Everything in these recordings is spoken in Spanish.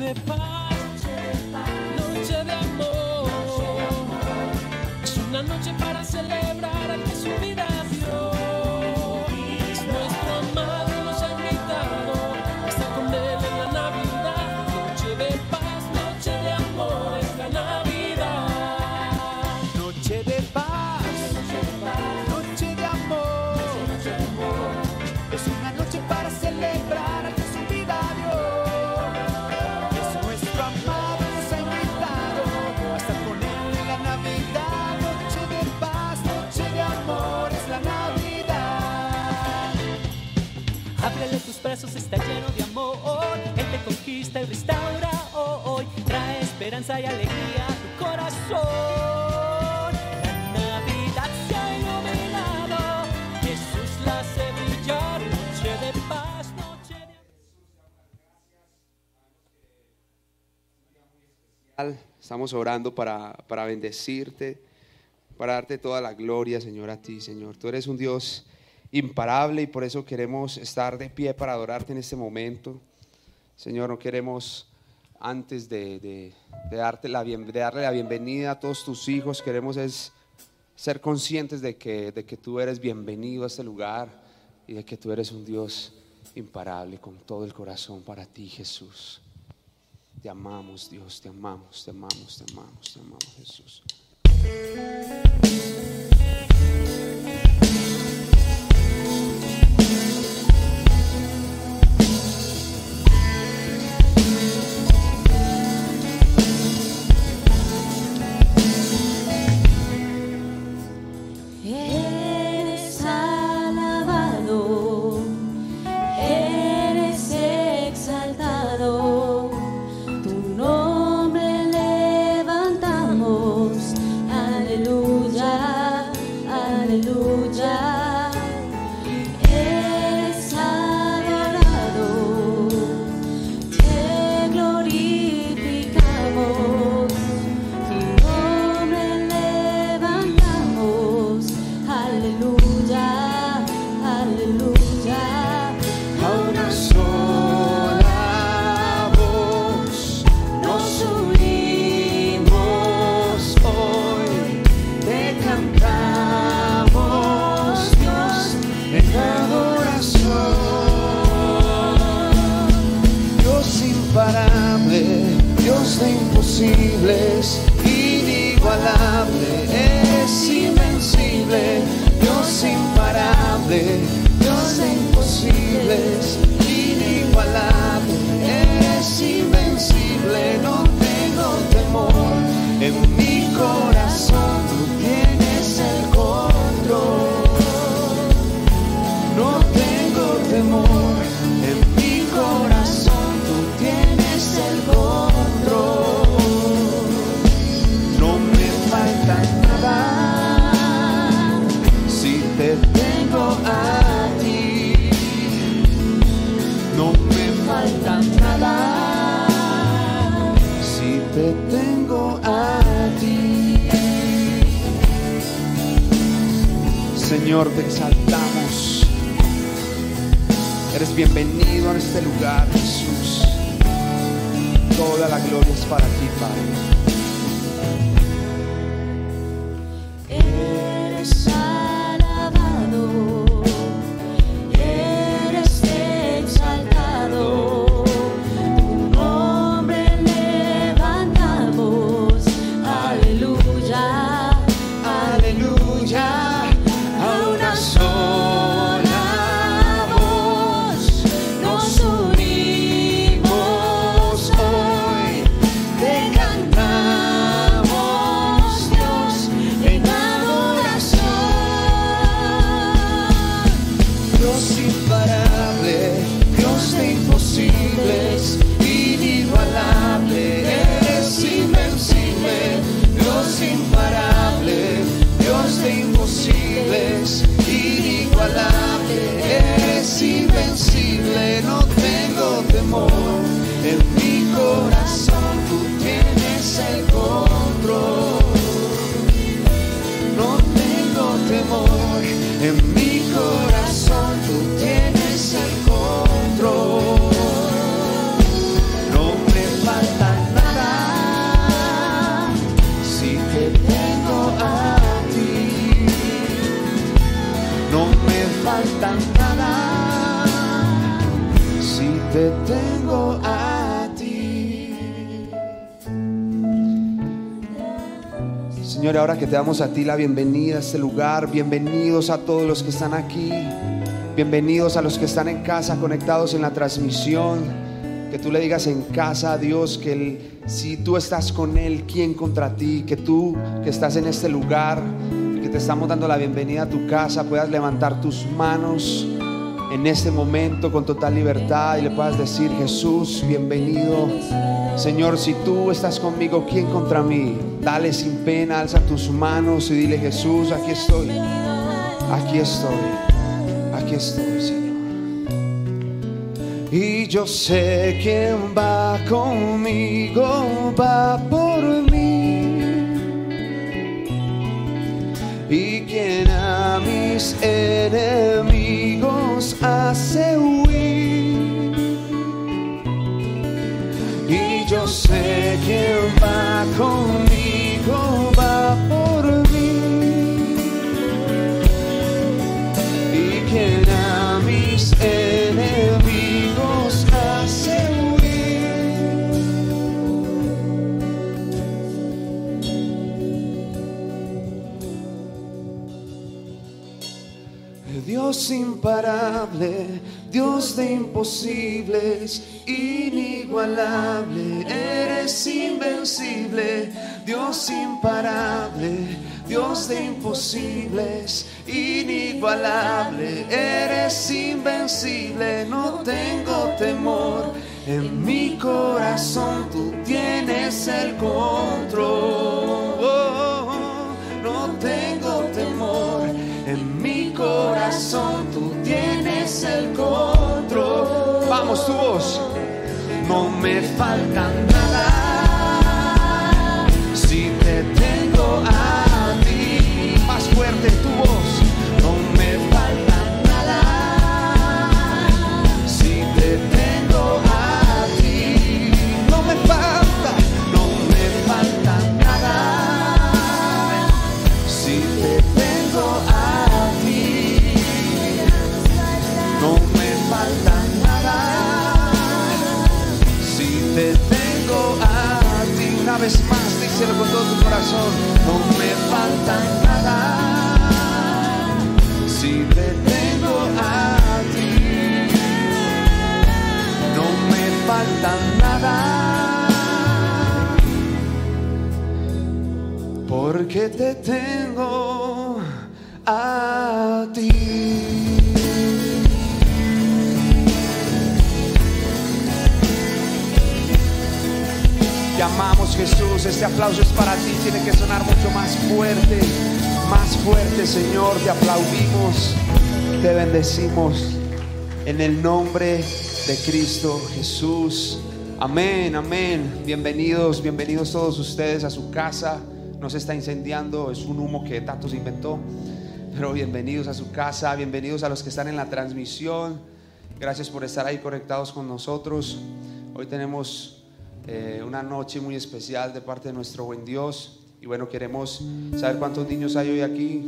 De paz, noche de amor. Es una noche para celebrar al que su vida está lleno de amor. Él te conquista y restaura hoy. Trae esperanza y alegría a tu corazón. La Navidad se ha iluminado. Jesús la hace brillar. Noche de paz, noche de Estamos orando para, para bendecirte, para darte toda la gloria, Señor, a ti, Señor. Tú eres un Dios imparable y por eso queremos estar de pie para adorarte en este momento. Señor, no queremos, antes de, de- darte la bien- de darle la bienvenida a todos tus hijos, queremos es ser conscientes de que, de que tú eres bienvenido a este lugar y de que tú eres un Dios imparable con todo el corazón para ti, Jesús. Te amamos, Dios, te amamos, te amamos, te amamos, te amamos, Jesús. Eres Dios de imposibles, inigualable, es invencible, Señor, te exaltamos. Eres bienvenido en este lugar, Jesús. Toda la gloria es para ti, Padre. Señor, ahora que te damos a ti la bienvenida a este lugar, bienvenidos a todos los que están aquí, bienvenidos a los que están en casa conectados en la transmisión. Que tú le digas en casa a Dios que si tú estás con Él, ¿quién contra ti? Que tú que estás en este lugar, que te estamos dando la bienvenida a tu casa, puedas levantar tus manos en este momento con total libertad y le puedas decir, Jesús, bienvenido. Señor, si tú estás conmigo, ¿quién contra mí? Dale sin pena, alza tus manos y dile, Jesús, aquí estoy. Aquí estoy. Aquí estoy, Señor. Y yo sé quién va conmigo, va por mí. Y quien a mis enemigos hace huir. Y yo sé quién va conmigo, Dios imparable, Dios de imposibles, inigualable, eres invencible, Dios imparable, Dios de imposibles, inigualable, eres invencible, no tengo temor, en mi corazón tú tienes el control. Oh, no tengo tienes el control. Vamos, tu voz. No me falta díselo con todo tu corazón. No me falta nada si te tengo a ti. No me falta nada porque te tengo a ti. Te amamos Jesús, este aplauso es para ti, tiene que sonar mucho más fuerte, más fuerte Señor, te aplaudimos, te bendecimos en el nombre de Cristo Jesús. Amén, amén. Bienvenidos, bienvenidos todos ustedes a su casa. No se está incendiando, es un humo que Tato se inventó. Pero bienvenidos a su casa, bienvenidos a los que están en la transmisión. Gracias por estar ahí conectados con nosotros. Hoy tenemos eh, una noche muy especial de parte de nuestro buen Dios. Y bueno, queremos saber cuántos niños hay hoy aquí.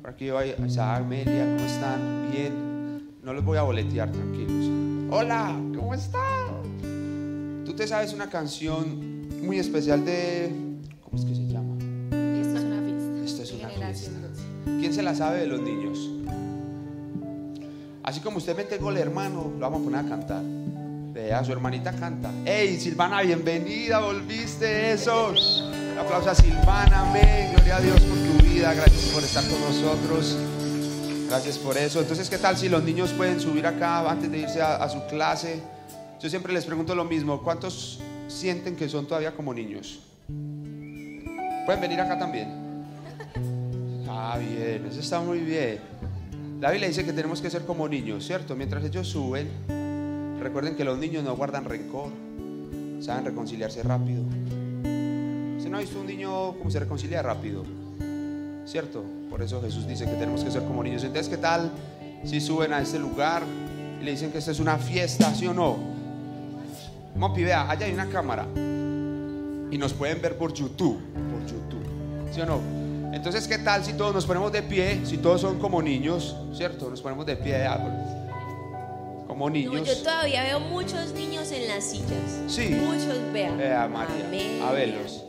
Por aquí Isaac, Amelia, ¿cómo están? Bien. No los voy a boletear, tranquilos. Hola, ¿cómo están? Tú te sabes una canción muy especial de... ¿Cómo es que se llama? Esto es una fiesta. Esto es una fiesta. 12. ¿Quién se la sabe de los niños? Así como usted mete gol, hermano, lo vamos a poner a cantar. Vea, su hermanita canta. ¡Ey, Silvana, bienvenida! Volviste, esos. Un aplauso a Silvana, amén. Gloria a Dios por tu vida. Gracias por estar con nosotros. Gracias por eso. Entonces, ¿qué tal si los niños pueden subir acá antes de irse a, su clase? Yo siempre les pregunto lo mismo. ¿Cuántos sienten que son todavía como niños? ¿Pueden venir acá también? Ah, bien, eso está muy bien. La Biblia dice que tenemos que ser como niños, ¿cierto? Mientras ellos suben, recuerden que los niños no guardan rencor, saben reconciliarse rápido. ¿Usted no visto un niño cómo se reconcilia rápido? ¿Cierto? Por eso Jesús dice que tenemos que ser como niños. Entonces, ¿qué tal si suben a este lugar y le dicen que esta es una fiesta, ¿sí o no? Mopi, vea, allá hay una cámara y nos pueden ver por YouTube, por YouTube, ¿sí o no? Entonces, ¿qué tal si todos nos ponemos de pie? Si todos son como niños, ¿cierto? Nos ponemos de pie. ah, bueno. Como No, niños. yo todavía veo muchos niños en las sillas. Sí. Muchos vean. Eh, María, Amén. a verlos.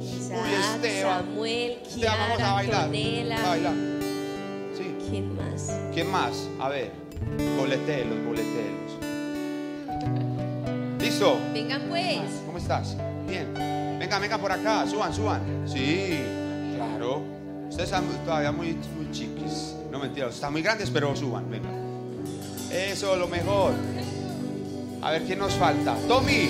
Isaac, Esteban. Samuel, Esteban, vamos a Kiara, bailar. A bailar. Sí. ¿Quién más? ¿Quién más? A ver. Boletelos, boletelos. ¿Listo? Vengan pues. ¿Cómo estás? Bien. Venga, venga por acá. Suban, suban. Sí, claro. Ustedes están todavía muy, muy chiquis. No mentira, están muy grandes, pero suban. Venga. Eso, lo mejor. A ver quién nos falta. Tommy.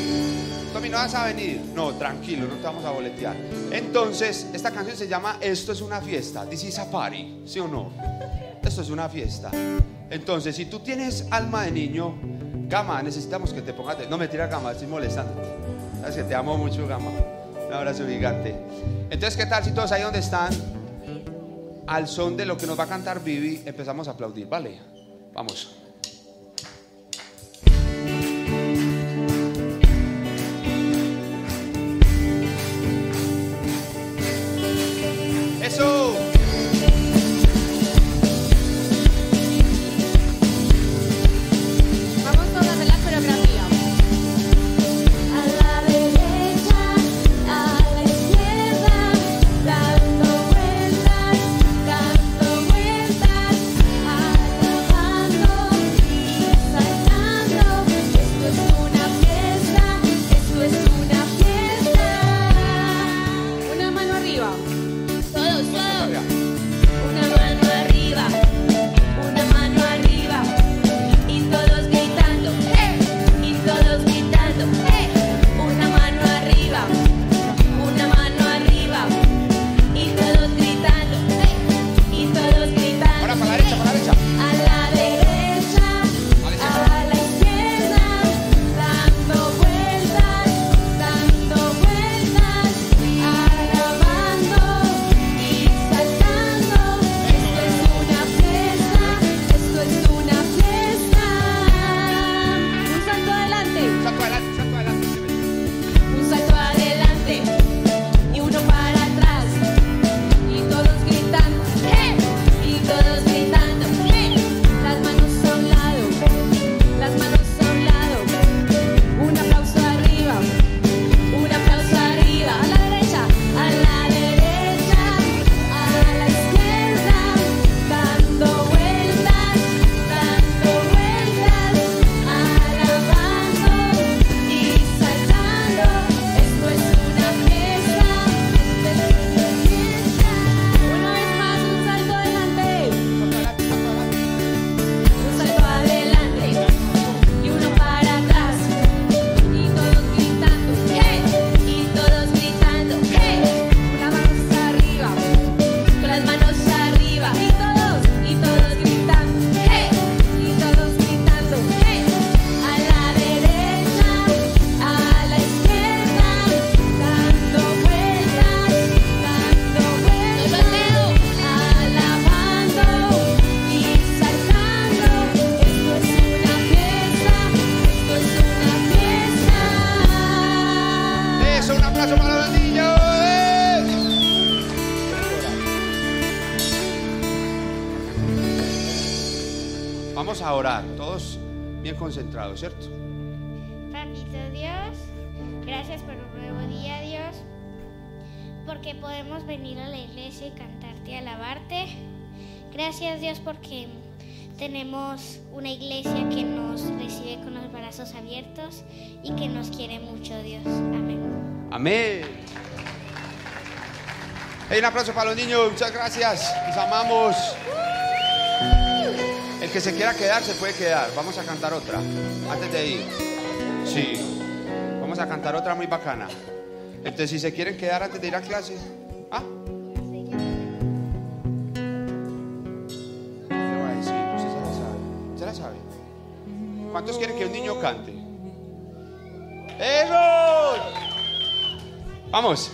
Tommy, ¿no vas a venir? No, tranquilo, no te vamos a boletear. Entonces, esta canción se llama Esto es una fiesta. This is a party. ¿Sí o no? Esto es una fiesta. Entonces, si tú tienes alma de niño, Gama, necesitamos que te pongas. de- No me tira Gama, estoy molestando. Sabes que te amo mucho, Gama. Un abrazo gigante. Entonces, ¿qué tal si todos ahí donde están? Al son de lo que nos va a cantar Vivi, empezamos a aplaudir, ¿vale? Vamos. Eso. Vamos Un aplauso para los niños, muchas gracias, los amamos. El que se quiera quedar se puede quedar. Vamos a cantar otra antes de ir. Sí, vamos a cantar otra muy bacana. Entonces, si se quieren quedar antes de ir a clase, ¿ah? Le voy a decir, usted. ¿Se la sabe? ¿Cuántos quieren que un niño cante? ¡Eso! Vamos.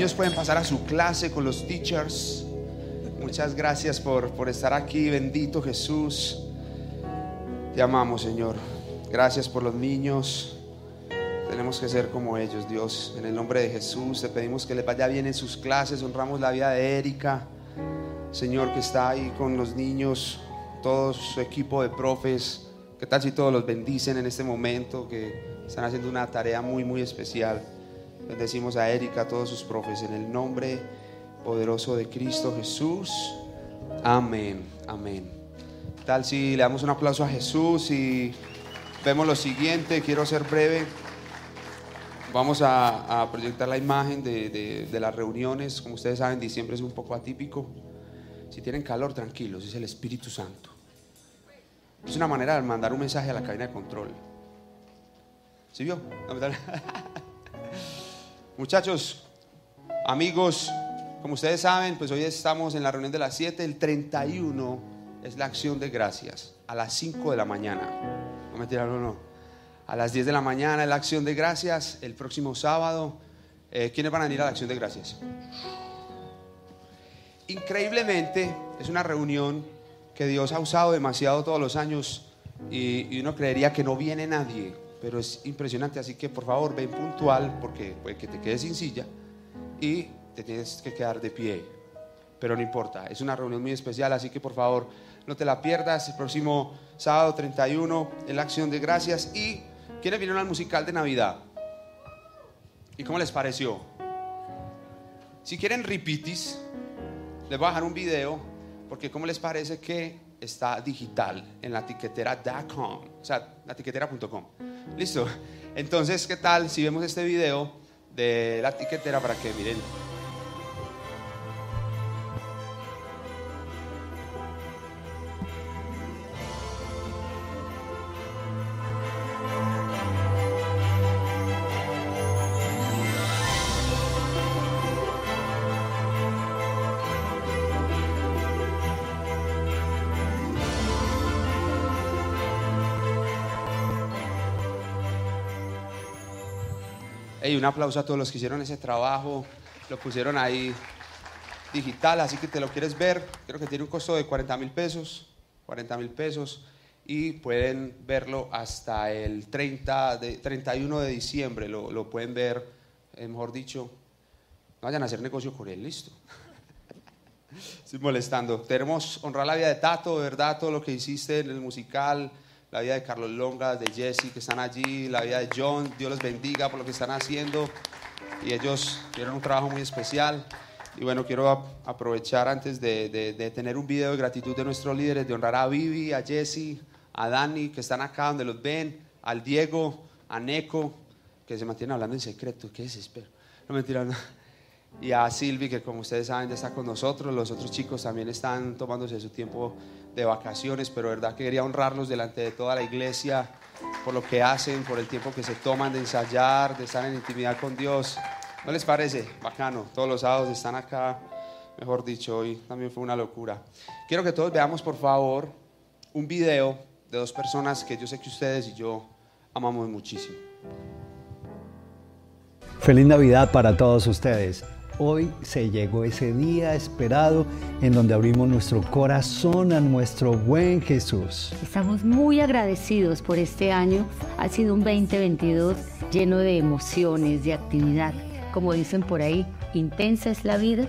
Niños pueden pasar a su clase con los teachers. Muchas gracias por, por estar aquí. Bendito Jesús. Te amamos, Señor. Gracias por los niños. Tenemos que ser como ellos, Dios. En el nombre de Jesús te pedimos que les vaya bien en sus clases. Honramos la vida de Erika. Señor, que está ahí con los niños, todo su equipo de profes. ¿Qué tal si todos los bendicen en este momento? Que están haciendo una tarea muy, muy especial. Bendecimos a Erika, a todos sus profes, en el nombre poderoso de Cristo Jesús. Amén, amén. ¿Qué tal si le damos un aplauso a Jesús y vemos lo siguiente? Quiero ser breve. Vamos a, proyectar la imagen de, de- las reuniones. Como ustedes saben, diciembre es un poco atípico. Si tienen calor, tranquilos, es el Espíritu Santo. Es una manera de mandar un mensaje a la cabina de control. ¿Sí vio? Muchachos, amigos, como ustedes saben, pues hoy estamos en la reunión de las 7. El 31 es la acción de gracias a las 5 de la mañana. No me tiraron, no. A las 10 de la mañana es la acción de gracias. El próximo sábado, eh, ¿quiénes van a venir a la acción de gracias? Increíblemente, es una reunión que Dios ha usado demasiado todos los años y, y uno creería que no viene nadie, pero es impresionante. Así que por favor, ven puntual porque puede que te quedes sin silla y te tienes que quedar de pie. Pero no importa, es una reunión muy especial, así que por favor no te la pierdas. El próximo sábado 31 en la acción de gracias. ¿Y quiénes vinieron al musical de Navidad? ¿Y cómo les pareció? Si quieren repitis, les voy a dejar un video, porque ¿cómo les parece que está digital en la tiquetera.com? O sea, la tiquetera.com. ¿Listo? Entonces, ¿qué tal si vemos este video de la tiquetera para que miren? Un aplauso a todos los que hicieron ese trabajo. Lo pusieron ahí digital, así que te lo quieres ver. Creo que tiene un costo de 40 mil pesos. 40 mil pesos. Y pueden verlo hasta el 30 de, 31 de diciembre. Lo, pueden ver, eh, mejor dicho. No vayan a hacer negocio con él, listo. Estoy molestando. Queremos honrar la vida de Tato, de verdad, todo lo que hiciste en el musical, la vida de Carlos Longa, de Jesse, que están allí, la vida de John. Dios los bendiga por lo que están haciendo. Y ellos tienen un trabajo muy especial. Y bueno, quiero ap- aprovechar antes de, de- tener un video de gratitud de nuestros líderes, de honrar a Vivi, a Jesse, a Dani, que están acá donde los ven, al Diego, a Neko, que se mantienen hablando en secreto. Qué desespero. No mentira, no y a Silvi, que como ustedes saben ya está con nosotros. Los otros chicos también están tomándose su tiempo de vacaciones, pero de verdad que quería honrarlos delante de toda la iglesia por lo que hacen, por el tiempo que se toman de ensayar, de estar en intimidad con Dios. ¿No les parece? Bacano. Todos los sábados están acá. Mejor dicho, hoy también fue una locura. Quiero que todos veamos, por favor, un video de dos personas que yo sé que ustedes y yo amamos muchísimo. Feliz Navidad para todos ustedes. Hoy se llegó ese día esperado en donde abrimos nuestro corazón a nuestro buen Jesús. Estamos muy agradecidos por este año. Ha sido un 2022 lleno de emociones, de actividad. Como dicen por ahí, intensa es la vida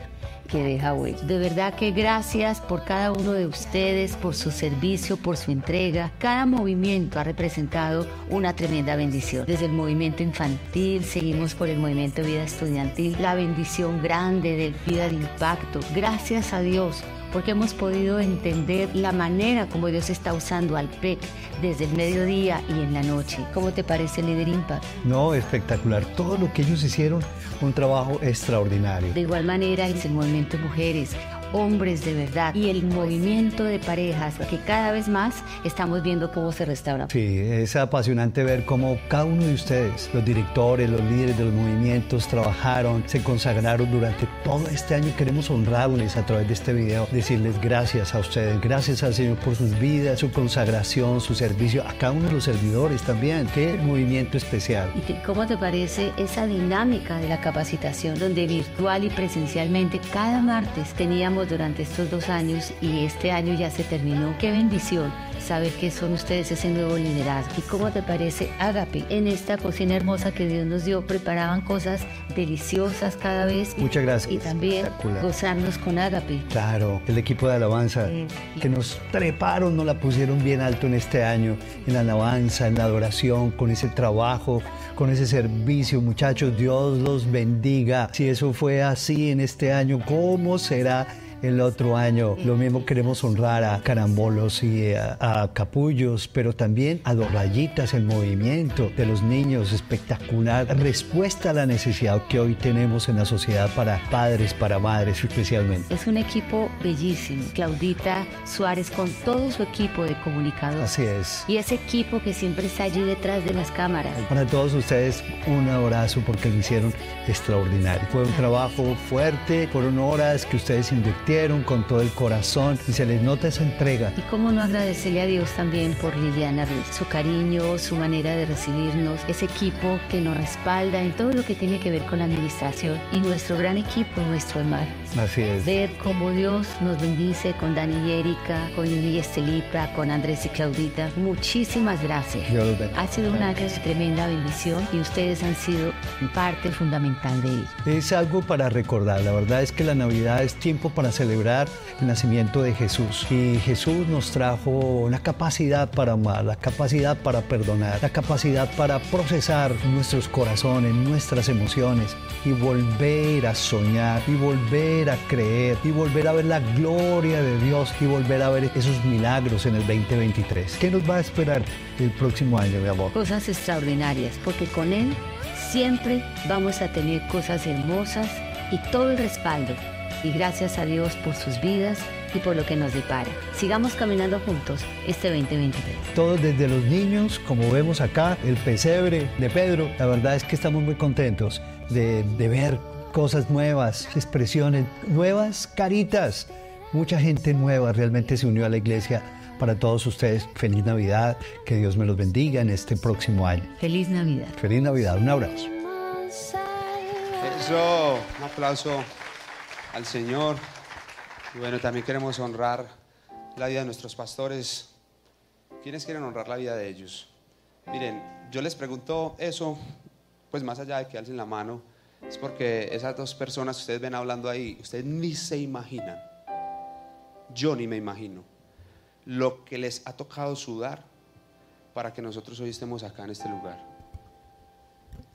deja huella. De verdad que gracias por cada uno de ustedes, por su servicio, por su entrega. Cada movimiento ha representado una tremenda bendición. Desde el movimiento infantil, seguimos por el movimiento Vida Estudiantil, la bendición grande de Vida de Impacto. Gracias a Dios porque hemos podido entender la manera como Dios está usando al PEC desde el mediodía y en la noche. ¿Cómo te parece Líder Impact? No, espectacular. Todo lo que ellos hicieron, un trabajo extraordinario. De igual manera el movimiento Mujeres, hombres de verdad y el movimiento de parejas que cada vez más estamos viendo cómo se restaura. Sí, es apasionante ver cómo cada uno de ustedes, los directores, los líderes de los movimientos, trabajaron, se consagraron durante todo este año. Queremos honrarles a través de este video, decirles gracias a ustedes, gracias al Señor por sus vidas, su consagración, su servicio, a cada uno de los servidores también. Qué movimiento especial. ¿Y te- cómo te parece esa dinámica de la capacitación donde virtual y presencialmente cada martes teníamos durante estos dos años y este año ya se terminó? Qué bendición saber que son ustedes ese nuevo liderazgo. ¿Y cómo te parece Agape? En esta cocina hermosa que Dios nos dio preparaban cosas deliciosas cada vez. Muchas gracias. Y también gozarnos con Agape. Claro, el equipo de alabanza Sí. que nos treparon, nos la pusieron bien alto en este año, en la alabanza, en la adoración, con ese trabajo, con ese servicio. Muchachos, Dios los bendiga. Si eso fue así en este año, ¿cómo será? El otro año lo mismo queremos honrar a carambolos y a, a capullos, pero también a dos rayitas en movimiento de los niños, espectacular. Respuesta a la necesidad que hoy tenemos en la sociedad para padres, para madres especialmente. Es un equipo bellísimo. Claudita Suárez con todo su equipo de comunicadores. Así es. Y ese equipo que siempre está allí detrás de las cámaras. Para todos ustedes, un abrazo porque lo hicieron extraordinario. Fue un trabajo fuerte, fueron horas que ustedes invirtieron con todo el corazón y se les nota esa entrega. Y cómo no agradecerle a Dios también por Liliana Ruiz, su cariño, su manera de recibirnos, ese equipo que nos respalda en todo lo que tiene que ver con la administración y nuestro gran equipo, nuestro mar. Así es. Ver cómo Dios nos bendice con Dani y Erika, con Lili y Estelita, con Andrés y Claudita. Muchísimas gracias. Dios los bendiga. Ha sido una tremenda bendición y ustedes han sido parte fundamental de ello. Es algo para recordar. La verdad es que la Navidad es tiempo para celebrar el nacimiento de Jesús. Y Jesús nos trajo la capacidad para amar, la capacidad para perdonar, la capacidad para procesar nuestros corazones, nuestras emociones y volver a soñar y volver a creer y volver a ver la gloria de Dios y volver a ver esos milagros en el 2023. ¿Qué nos va a esperar el próximo año, mi amor? cosas extraordinarias, porque con Él siempre vamos a tener cosas hermosas y todo el respaldo. Y gracias a Dios por sus vidas y por lo que nos depara. Sigamos caminando juntos este 2023. Todos desde los niños, como vemos acá, el pesebre de Pedro, la verdad es que estamos muy contentos de, de ver cosas nuevas, expresiones nuevas, caritas. Mucha gente nueva realmente se unió a la iglesia. Para todos ustedes, feliz Navidad, que Dios me los bendiga en este próximo año. Feliz Navidad. Feliz Navidad, un abrazo. Aplauso, un aplauso al Señor. Y bueno, también queremos honrar la vida de nuestros pastores. ¿Quiénes quieren honrar la vida de ellos? Miren, yo les pregunto eso, pues más allá de que alcen la mano, es porque esas dos personas que ustedes ven hablando ahí, ustedes ni se imaginan, yo ni me imagino, lo que les ha tocado sudar para que nosotros hoy estemos acá en este lugar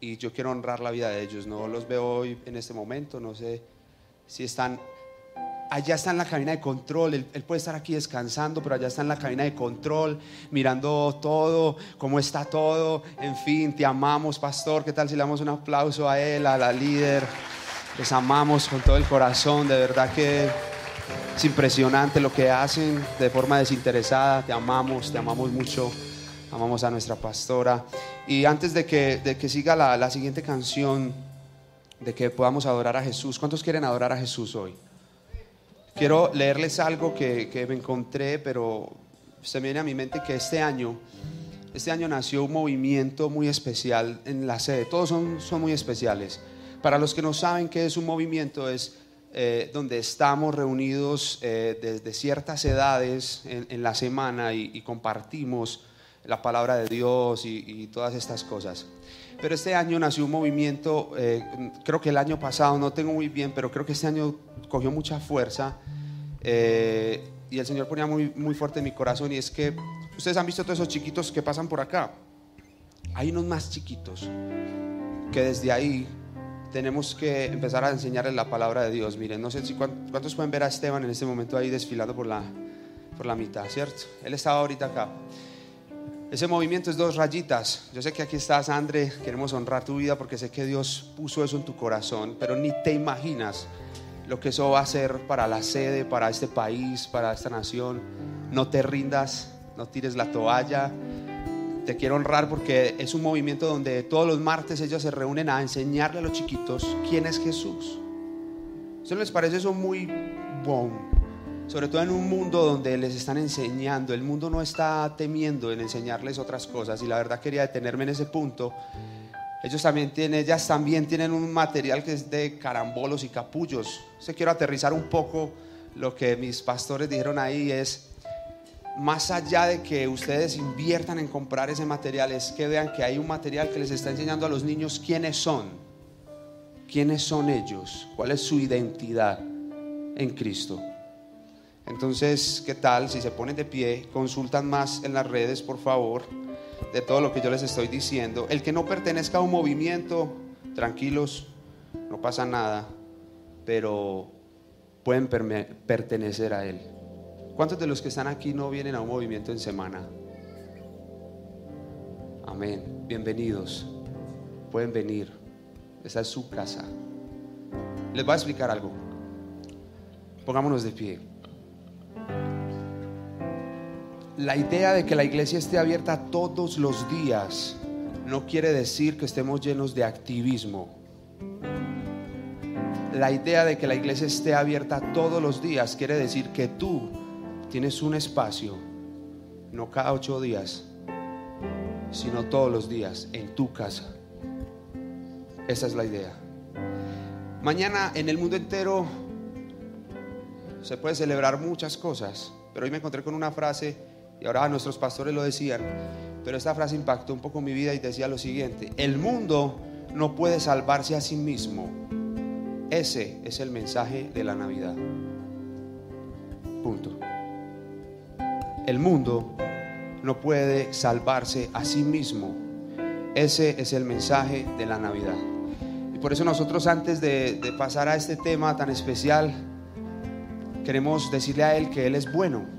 y yo quiero honrar la vida de ellos. No los veo hoy en este momento, no sé si están. Allá está en la cabina de control, él, él puede estar aquí descansando, pero allá está en la cabina de control, mirando todo, cómo está todo. En fin, te amamos, pastor. ¿Qué tal si le damos un aplauso a él, a la líder? Les amamos con todo el corazón, de verdad que es impresionante lo que hacen de forma desinteresada. Te amamos, te amamos mucho. Amamos a nuestra pastora. Y antes de que, de que siga la, la siguiente canción, de que podamos adorar a Jesús, ¿cuántos quieren adorar a Jesús hoy? Quiero leerles algo que, que me encontré, pero se viene a mi mente que este año, este año nació un movimiento muy especial en la sede. Todos son, son muy especiales. Para los que no saben qué es un movimiento, es eh, donde estamos reunidos eh, desde ciertas edades en, en la semana y, y compartimos la palabra de Dios y, y todas estas cosas. Pero este año nació un movimiento, eh, creo que el año pasado, no tengo muy bien, pero creo que este año cogió mucha fuerza eh, y el Señor ponía muy, muy fuerte en mi corazón y es que ustedes han visto todos esos chiquitos que pasan por acá. Hay unos más chiquitos que desde ahí tenemos que empezar a enseñarles la palabra de Dios. Miren, no sé si cuán- cuántos pueden ver a Esteban en este momento ahí desfilando por la, por la mitad, ¿cierto? Él estaba ahorita acá. Ese movimiento es dos rayitas. Yo sé que aquí estás, André. Queremos honrar tu vida porque sé que Dios puso eso en tu corazón, pero ni te imaginas lo que eso va a hacer para la sede, para este país, para esta nación. No te rindas, no tires la toalla. Te quiero honrar porque es un movimiento donde todos los martes ellos se reúnen a enseñarle a los chiquitos quién es Jesús. ¿Eso les parece eso muy bon? Sobre todo en un mundo donde les están enseñando, el mundo no está temiendo en enseñarles otras cosas y la verdad quería detenerme en ese punto. Ellos también tienen, ellas también tienen un material que es de carambolos y capullos. Se quiero aterrizar un poco lo que mis pastores dijeron ahí es más allá de que ustedes inviertan en comprar ese material, es que vean que hay un material que les está enseñando a los niños quiénes son, quiénes son ellos, cuál es su identidad en Cristo. Entonces, ¿qué tal si se ponen de pie, consultan más en las redes, por favor, de todo lo que yo les estoy diciendo? El que no pertenezca a un movimiento, tranquilos, no pasa nada, pero pueden pertenecer a él. ¿Cuántos de los que están aquí no vienen a un movimiento en semana? Amén. Bienvenidos. Pueden venir. Esta es su casa. Les voy a explicar algo. Pongámonos de pie. La idea de que la iglesia esté abierta todos los días no quiere decir que estemos llenos de activismo. La idea de que la iglesia esté abierta todos los días quiere decir que tú tienes un espacio, no cada ocho días, sino todos los días en tu casa. Esa es la idea. Mañana en el mundo entero se puede celebrar muchas cosas, pero hoy me encontré con una frase y ahora nuestros pastores lo decían, pero esta frase impactó un poco mi vida y decía lo siguiente, el mundo no puede salvarse a sí mismo. Ese es el mensaje de la Navidad. Punto. El mundo no puede salvarse a sí mismo. Ese es el mensaje de la Navidad. Y por eso nosotros antes de, de pasar a este tema tan especial, queremos decirle a Él que Él es bueno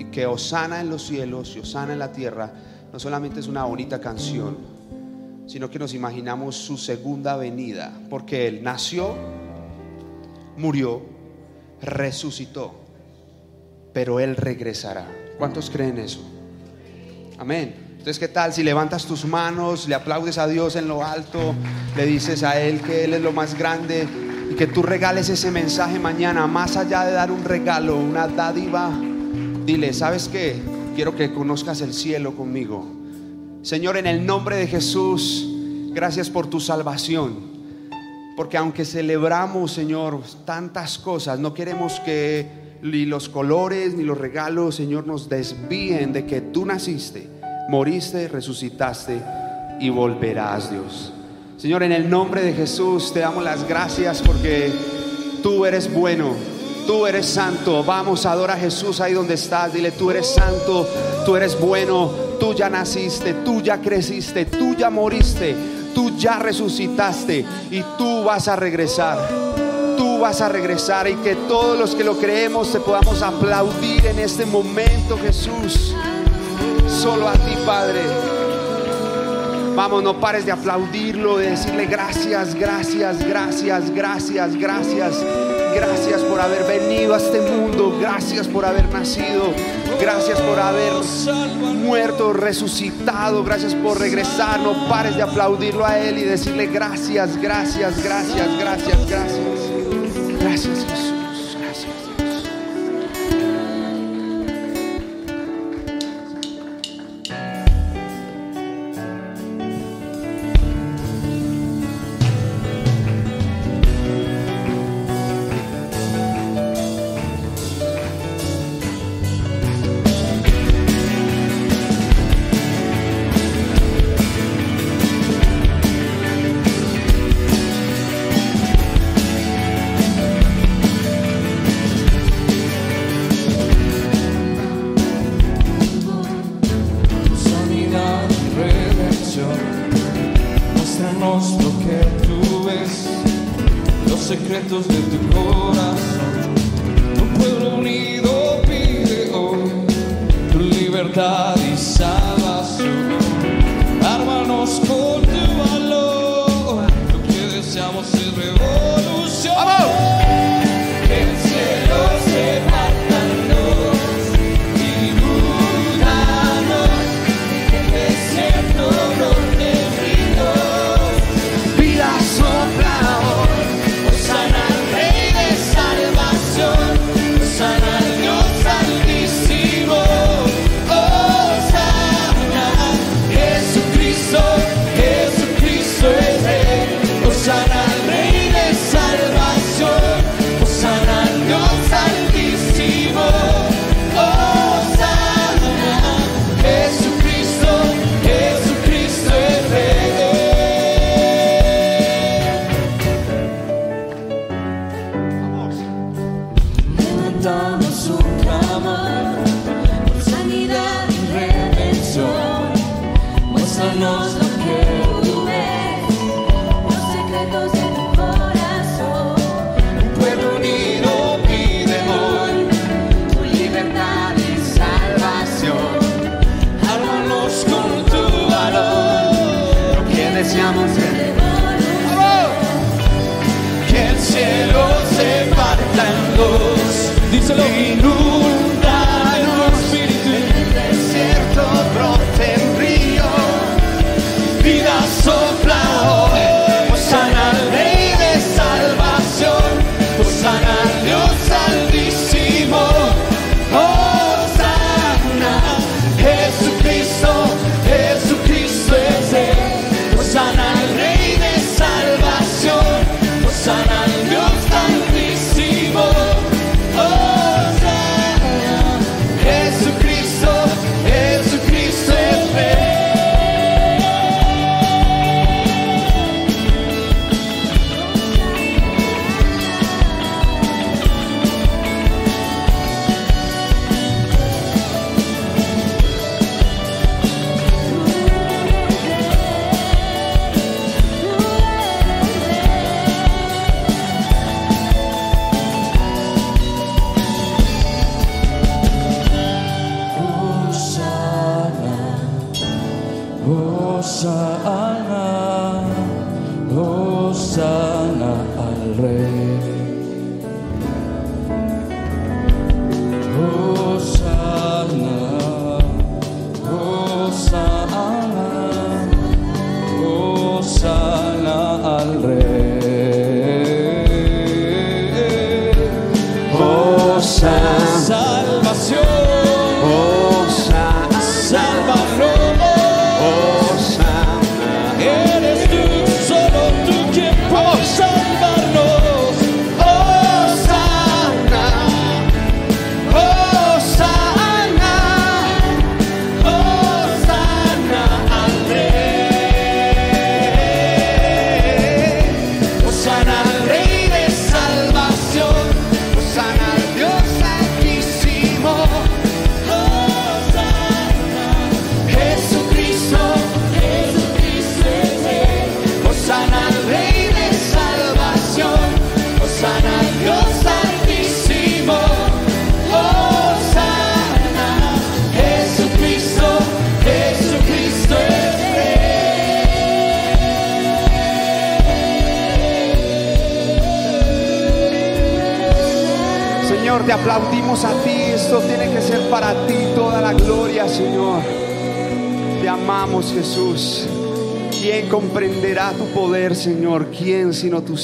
y que Osana en los cielos y Osana en la tierra no solamente es una bonita canción, sino que nos imaginamos su segunda venida, porque Él nació, murió, resucitó, pero Él regresará. ¿Cuántos creen eso? Amén. Entonces, ¿qué tal si levantas tus manos, le aplaudes a Dios en lo alto, le dices a Él que Él es lo más grande y que tú regales ese mensaje mañana, más allá de dar un regalo, una dádiva, dile, ¿sabes qué? Quiero que conozcas el cielo conmigo. Señor, en el nombre de Jesús, gracias por tu salvación Porque aunque celebramos, Señor, tantas cosas, no queremos que ni los colores ni los regalos, Señor, nos desvíen de que tú naciste, moriste, resucitaste y volverás, Dios. Señor, en el nombre de Jesús te damos las gracias porque tú eres bueno, tú eres santo. Vamos, adora a Jesús ahí donde estás. Dile, tú eres santo, tú eres bueno, tú ya naciste, tú ya creciste, tú ya moriste, tú ya resucitaste y tú vas a regresar. Tú vas a regresar y que todos los que lo creemos te podamos aplaudir en este momento, Jesús. Solo a ti, Padre. Vamos, no pares de aplaudirlo, de decirle gracias, gracias, gracias, gracias, gracias. Gracias por haber venido a este mundo. Gracias por haber nacido. Gracias por haber muerto, resucitado. Gracias por regresar. No pares de aplaudirlo a Él y decirle gracias, gracias, gracias, gracias, gracias. Gracias Jesús.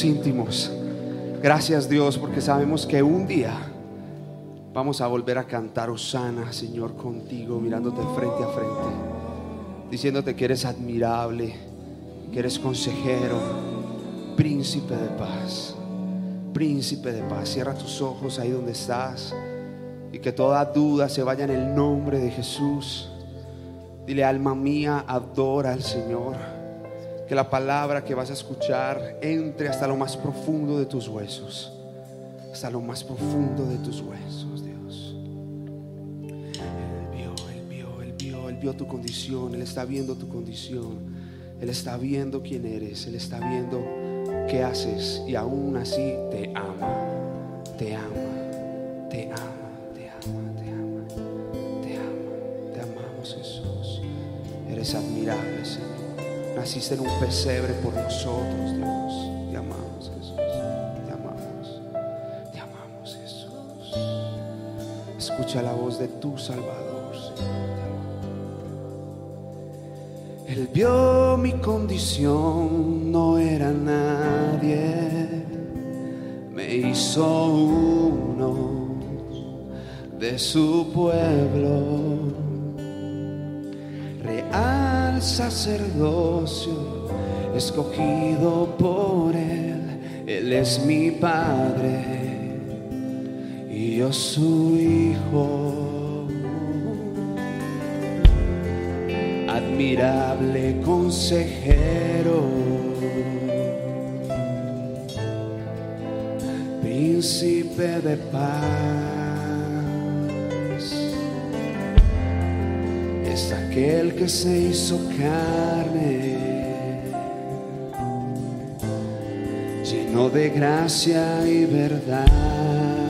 Íntimos? Gracias, Dios, porque sabemos que un día vamos a volver a cantar Osana, Señor, contigo, mirándote frente a frente, diciéndote que eres admirable, que eres consejero, príncipe de paz príncipe de paz. Cierra tus ojos ahí donde estás y que toda duda se vaya en el nombre de Jesús. Dile, alma mía, adora al Señor. Que la palabra que vas a escuchar entre hasta lo más profundo de tus huesos. Hasta lo más profundo de tus huesos, Dios. Él vio, Él vio, Él vio, Él vio tu condición. Él está viendo tu condición. Él está viendo quién eres. Él está viendo qué haces y aún así te ama, te ama, te ama, te ama, te ama, te ama, te amamos Jesús. Eres admirable, Señor. Naciste en un pesebre por nosotros, Dios. Te amamos, Jesús. Te amamos. Te amamos, Jesús. Escucha la voz de tu Salvador, Señor. Te. Él vio mi condición, no era nadie, me hizo uno de su pueblo, sacerdocio, escogido por él, él es mi padre y yo su hijo. admirable consejero, príncipe de paz, aquel que se hizo carne, lleno de gracia y verdad.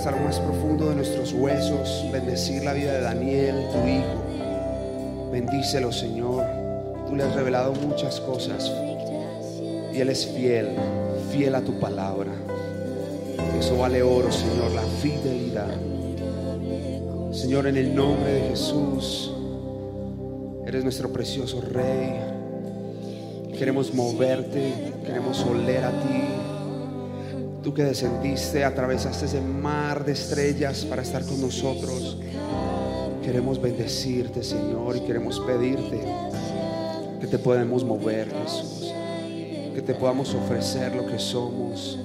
Hasta más profundo de nuestros huesos, bendecir la vida de Daniel, tu hijo. Bendícelo, Señor. Tú le has revelado muchas cosas y Él es fiel, fiel a tu palabra. Eso vale oro, Señor, la fidelidad. Señor, en el nombre de Jesús, eres nuestro precioso Rey. Queremos moverte, queremos oler a ti. Que descendiste, atravesaste ese mar de estrellas para estar con nosotros. Queremos bendecirte, Señor, y queremos pedirte que te podamos mover, Jesús. Que te podamos ofrecer lo que somos.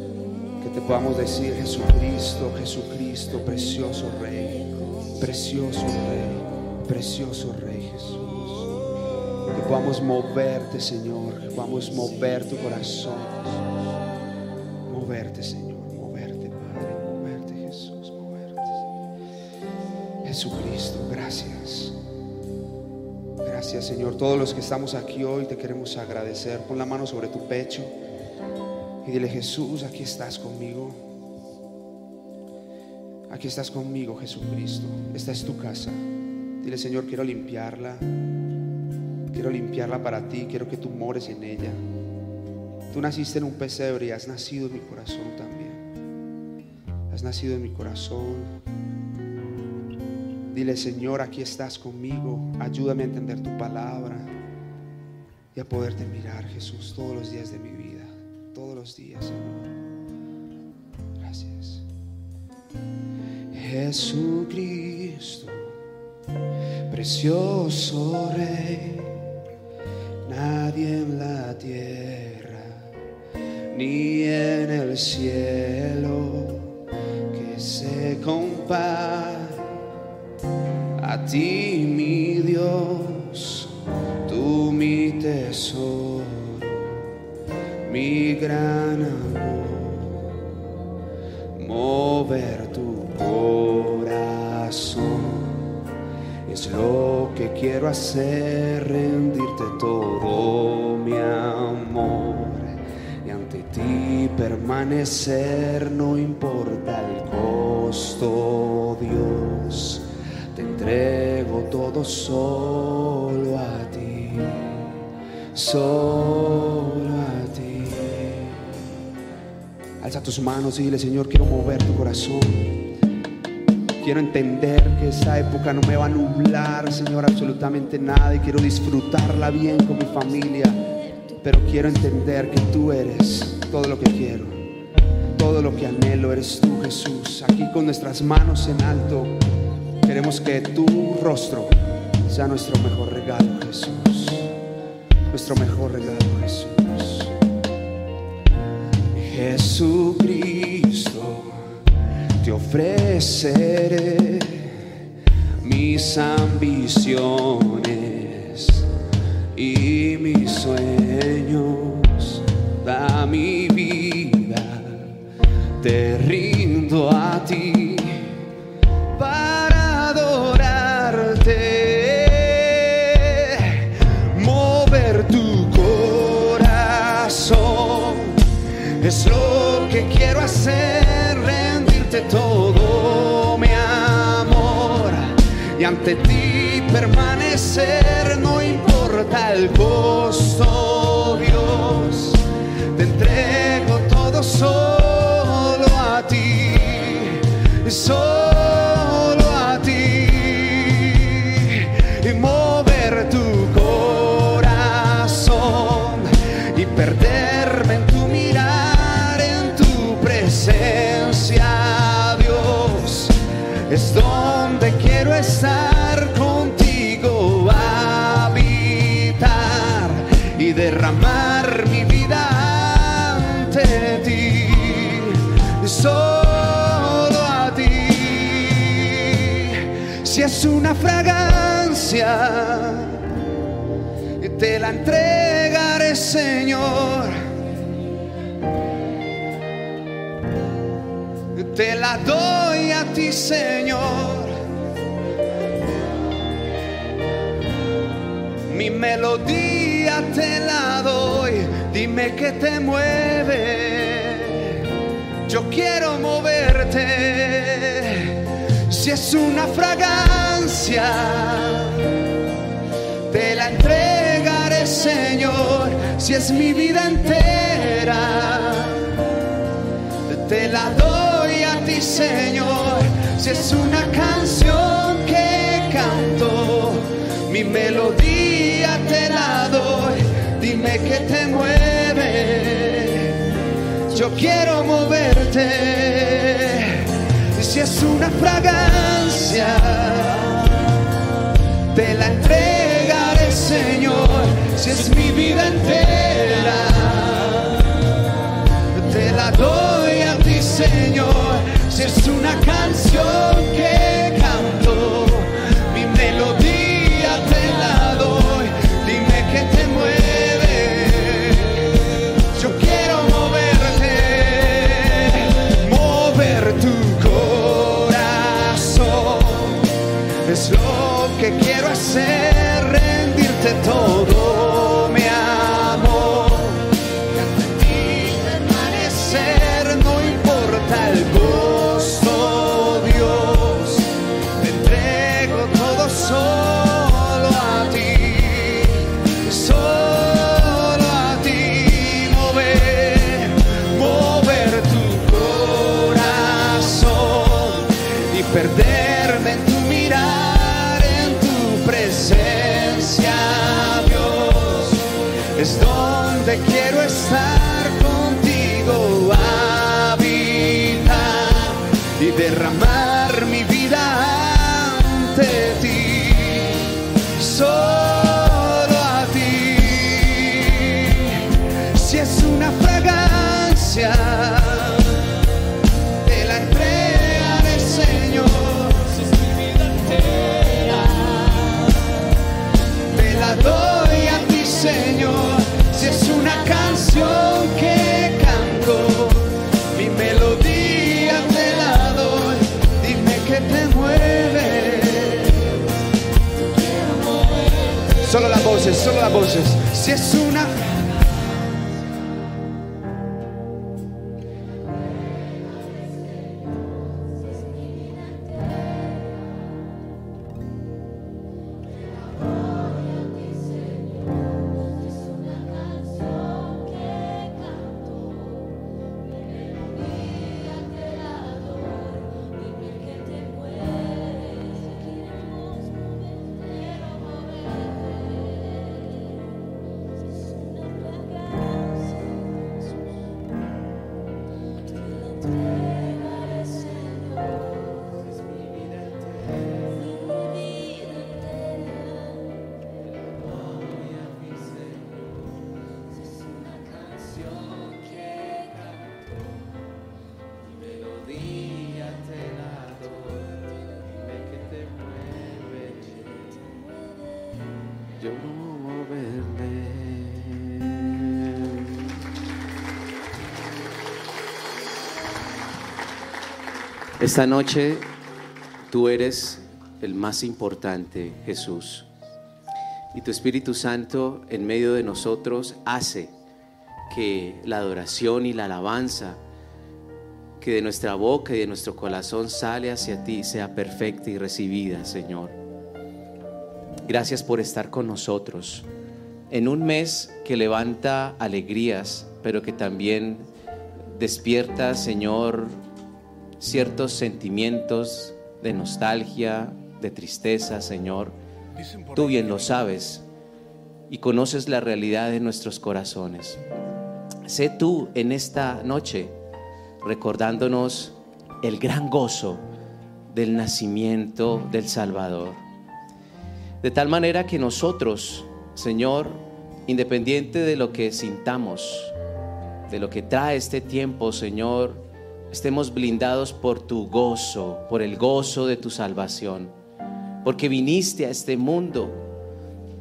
Que te podamos decir, Jesucristo, Jesucristo, precioso Rey, precioso Rey, precioso Rey Jesús. Que podamos moverte, Señor, que podamos mover tu corazón. Moverte, Señor, moverte, Padre, moverte, Jesús, moverte. Jesucristo, gracias. Gracias, Señor. Todos los que estamos aquí hoy te queremos agradecer. Pon la mano sobre tu pecho y dile, Jesús, aquí estás conmigo. Aquí estás conmigo, Jesucristo. Esta es tu casa. Dile, Señor, quiero limpiarla. Quiero limpiarla para ti. Quiero que tú mores en ella. Tú naciste en un pesebre y has nacido en mi corazón también. Has nacido en mi corazón. Dile, Señor, aquí estás conmigo. Ayúdame a entender tu palabra y a poderte mirar, Jesús, todos los días de mi vida. Todos los días, Señor. Gracias. Jesucristo, precioso Rey, nadie en la tierra ni en el cielo que se compare a ti, mi Dios, tú mi tesoro, mi gran amor, mover tu corazón. Es lo que quiero hacer, rendirte todo mi amor permanecer, no importa el costo, Dios. Te entrego todo solo a ti, solo a ti. Alza tus manos y dile, Señor, quiero mover tu corazón. Quiero entender que esta época no me va a nublar, Señor, absolutamente nada. Y quiero disfrutarla bien con mi familia. Pero quiero entender que tú eres todo lo que quiero. Todo lo que anhelo eres tú, Jesús. Aquí con nuestras manos en alto. Queremos que tu rostro sea nuestro mejor regalo, Jesús. Nuestro mejor regalo, Jesús. Jesucristo, te ofreceré mis ambiciones y mis sueños. Da mi vida, te rindo a ti para adorarte, mover tu corazón. Es lo que quiero hacer, rendirte todo mi amor y ante ti permanecer, no importa el costo, solo a ti, solo una fragancia, te la entregaré, Señor. Te la doy a ti, Señor. Mi melodía te la doy. Dime que te mueve. Yo quiero moverte. Si es una fragancia, te la entregaré, Señor. Si es mi vida entera te la doy a ti, Señor. Si es una canción que canto, mi melodía te la doy. Dime que te mueve. Yo quiero moverte. Si es una fragancia, te la entregaré, Señor. Si es mi vida entera te la doy a ti, Señor. Si es una canción que hacer, rendirte todo, quiero estar voces, solo las voces. Si es una Esta noche tú eres el más importante, Jesús. Y tu Espíritu Santo en medio de nosotros hace que la adoración y la alabanza que de nuestra boca y de nuestro corazón sale hacia ti sea perfecta y recibida, Señor. Gracias por estar con nosotros en un mes que levanta alegrías, pero que también despierta, Señor, ciertos sentimientos de nostalgia, de tristeza, Señor. Tú bien lo sabes y conoces la realidad de nuestros corazones. Sé tú en esta noche recordándonos el gran gozo del nacimiento del Salvador. De tal manera que nosotros, Señor, independiente de lo que sintamos, de lo que trae este tiempo, Señor, estemos blindados por tu gozo, por el gozo de tu salvación. Porque viniste a este mundo,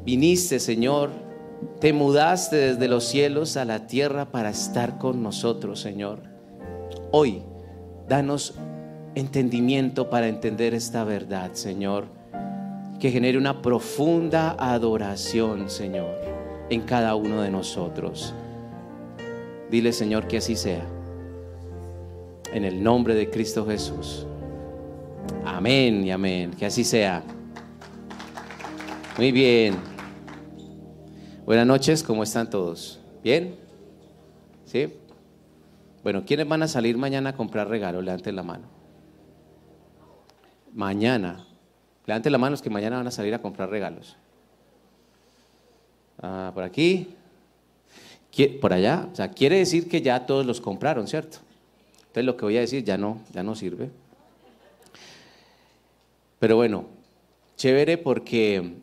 viniste, Señor, te mudaste desde los cielos a la tierra para estar con nosotros, Señor. Hoy, danos entendimiento para entender esta verdad, Señor, que genere una profunda adoración, Señor, en cada uno de nosotros. Dile, Señor, que así sea. En el nombre de Cristo Jesús. Amén y amén. Que así sea. Muy bien. Buenas noches, ¿cómo están todos? ¿Bien? ¿Sí? Bueno, ¿quiénes van a salir mañana a comprar regalos? Levanten la mano. Mañana. Levanten la mano los que mañana van a salir a comprar regalos. Ah, por aquí. Por allá. O sea, quiere decir que ya todos los compraron, ¿cierto? Entonces lo que voy a decir ya no, ya no sirve. Pero bueno, chévere porque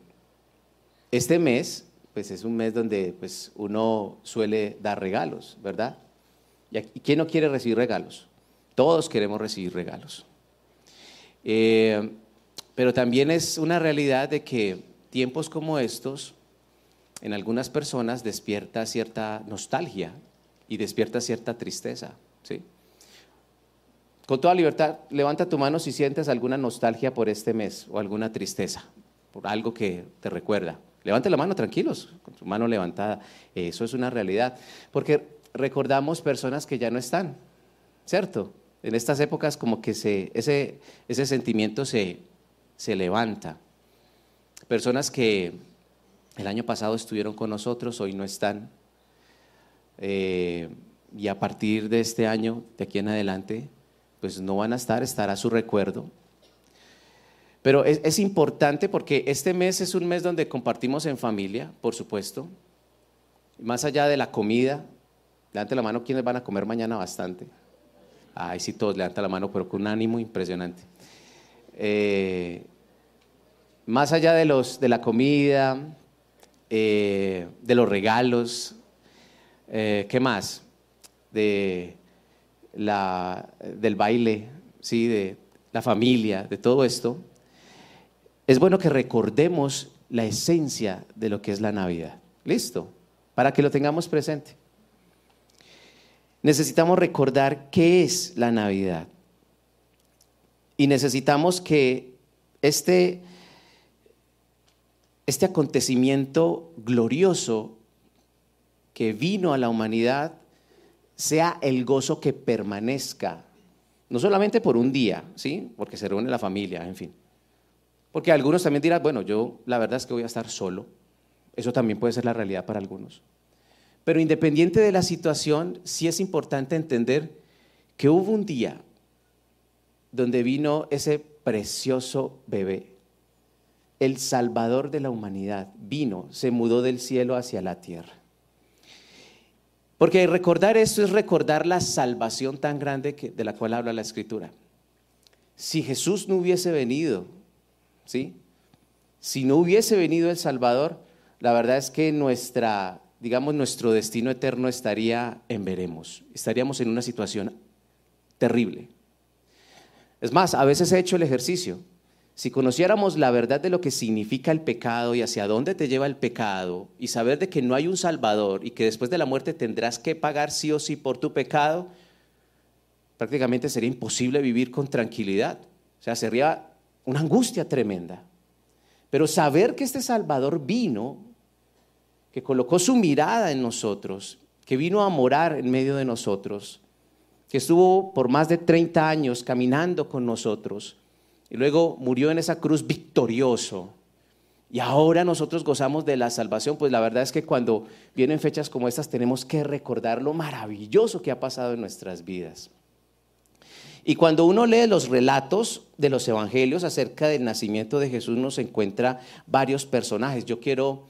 este mes, pues es un mes donde pues, uno suele dar regalos, ¿verdad? ¿Y quién no quiere recibir regalos? Todos queremos recibir regalos. Eh, pero también es una realidad de que tiempos como estos, en algunas personas despierta cierta nostalgia y despierta cierta tristeza, ¿sí? Con toda libertad, levanta tu mano si sientes alguna nostalgia por este mes o alguna tristeza, por algo que te recuerda. Levante la mano tranquilos, con su mano levantada. Eso es una realidad. Porque recordamos personas que ya no están, ¿cierto? En estas épocas como que se, ese, ese sentimiento se, se levanta. Personas que el año pasado estuvieron con nosotros, hoy no están. Eh, y a partir de este año, de aquí en adelante, pues no van a estar, estará su recuerdo. Pero es, importante porque este mes es un mes donde compartimos en familia, por supuesto. Más allá de la comida, levante la mano quienes van a comer mañana bastante. Ay, sí, todos levanta la mano, pero con un ánimo impresionante. Eh, más allá de, los, de la comida, eh, de los regalos, eh, ¿qué más? De la, del baile, ¿sí? de la familia, de todo esto, es bueno que recordemos la esencia de lo que es la Navidad. ¿Listo? Para que lo tengamos presente. Necesitamos recordar qué es la Navidad. Y necesitamos que este, este acontecimiento glorioso que vino a la humanidad sea el gozo que permanezca, no solamente por un día, ¿sí? Porque se reúne la familia, en fin. Porque algunos también dirán, bueno, yo la verdad es que voy a estar solo. Eso también puede ser la realidad para algunos. Pero independiente de la situación, sí es importante entender que hubo un día donde vino ese precioso bebé, el Salvador de la humanidad, vino, se mudó del cielo hacia la tierra. Porque recordar esto es recordar la salvación tan grande de la cual habla la Escritura. Si Jesús no hubiese venido, ¿sí? Si no hubiese venido el Salvador, la verdad es que nuestra, digamos, nuestro destino eterno estaría en veremos. Estaríamos en una situación terrible. Es más, a veces he hecho el ejercicio. Si conociéramos la verdad de lo que significa el pecado y hacia dónde te lleva el pecado y saber de que no hay un Salvador y que después de la muerte tendrás que pagar sí o sí por tu pecado, prácticamente sería imposible vivir con tranquilidad. O sea, sería una angustia tremenda. Pero saber que este Salvador vino, que colocó su mirada en nosotros, que vino a morar en medio de nosotros, que estuvo por más de 30 años caminando con nosotros y luego murió en esa cruz victorioso. Y ahora nosotros gozamos de la salvación, pues la verdad es que cuando vienen fechas como estas tenemos que recordar lo maravilloso que ha pasado en nuestras vidas. Y cuando uno lee los relatos de los evangelios acerca del nacimiento de Jesús, nos encuentra varios personajes. Yo quiero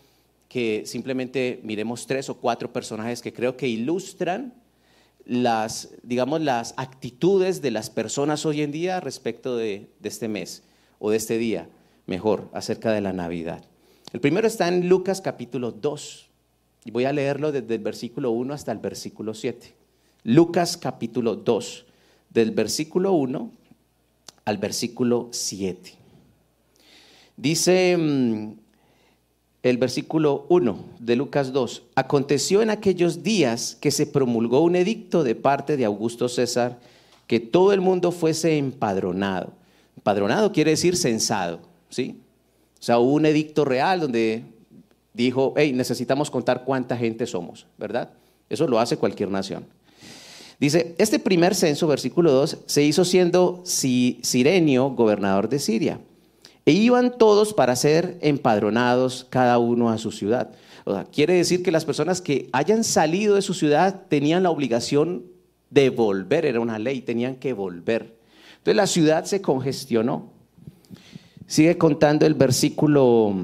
que simplemente miremos tres o cuatro personajes que creo que ilustran las, digamos, las actitudes de las personas hoy en día respecto de, de este mes o de este día, mejor, acerca de la Navidad. El primero está en Lucas capítulo 2. Y voy a leerlo desde el versículo 1 hasta el versículo 7. Lucas capítulo 2, del versículo 1 al versículo 7. Dice mm, el versículo 1 de Lucas 2, aconteció en aquellos días que se promulgó un edicto de parte de Augusto César que todo el mundo fuese empadronado. Empadronado quiere decir censado, ¿sí? O sea, hubo un edicto real donde dijo, hey, necesitamos contar cuánta gente somos, ¿verdad? Eso lo hace cualquier nación. Dice, este primer censo, versículo 2, se hizo siendo Si- Sirenio gobernador de Siria. E iban todos para ser empadronados, cada uno a su ciudad. O sea, quiere decir que las personas que hayan salido de su ciudad tenían la obligación de volver, era una ley, tenían que volver. Entonces la ciudad se congestionó. Sigue contando el versículo,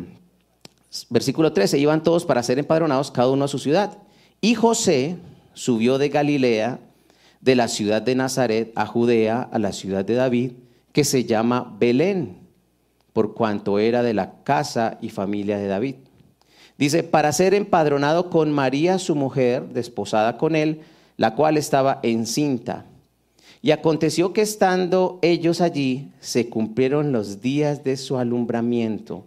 versículo 13, iban todos para ser empadronados, cada uno a su ciudad. Y José subió de Galilea, de la ciudad de Nazaret a Judea, a la ciudad de David, que se llama Belén, por cuanto era de la casa y familia de David. Dice, para ser empadronado con María, su mujer, desposada con él, la cual estaba encinta. Y aconteció que estando ellos allí, se cumplieron los días de su alumbramiento.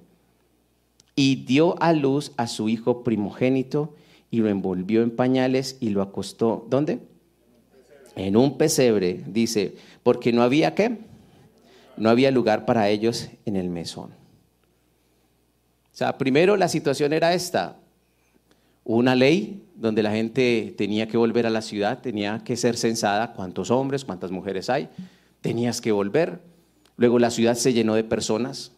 Y dio a luz a su hijo primogénito y lo envolvió en pañales y lo acostó. ¿Dónde? En un pesebre, dice, porque no había qué? No había lugar para ellos en el mesón. O sea, primero la situación era esta. Una ley donde la gente tenía que volver a la ciudad, tenía que ser censada cuántos hombres, cuántas mujeres hay, tenías que volver. Luego la ciudad se llenó de personas,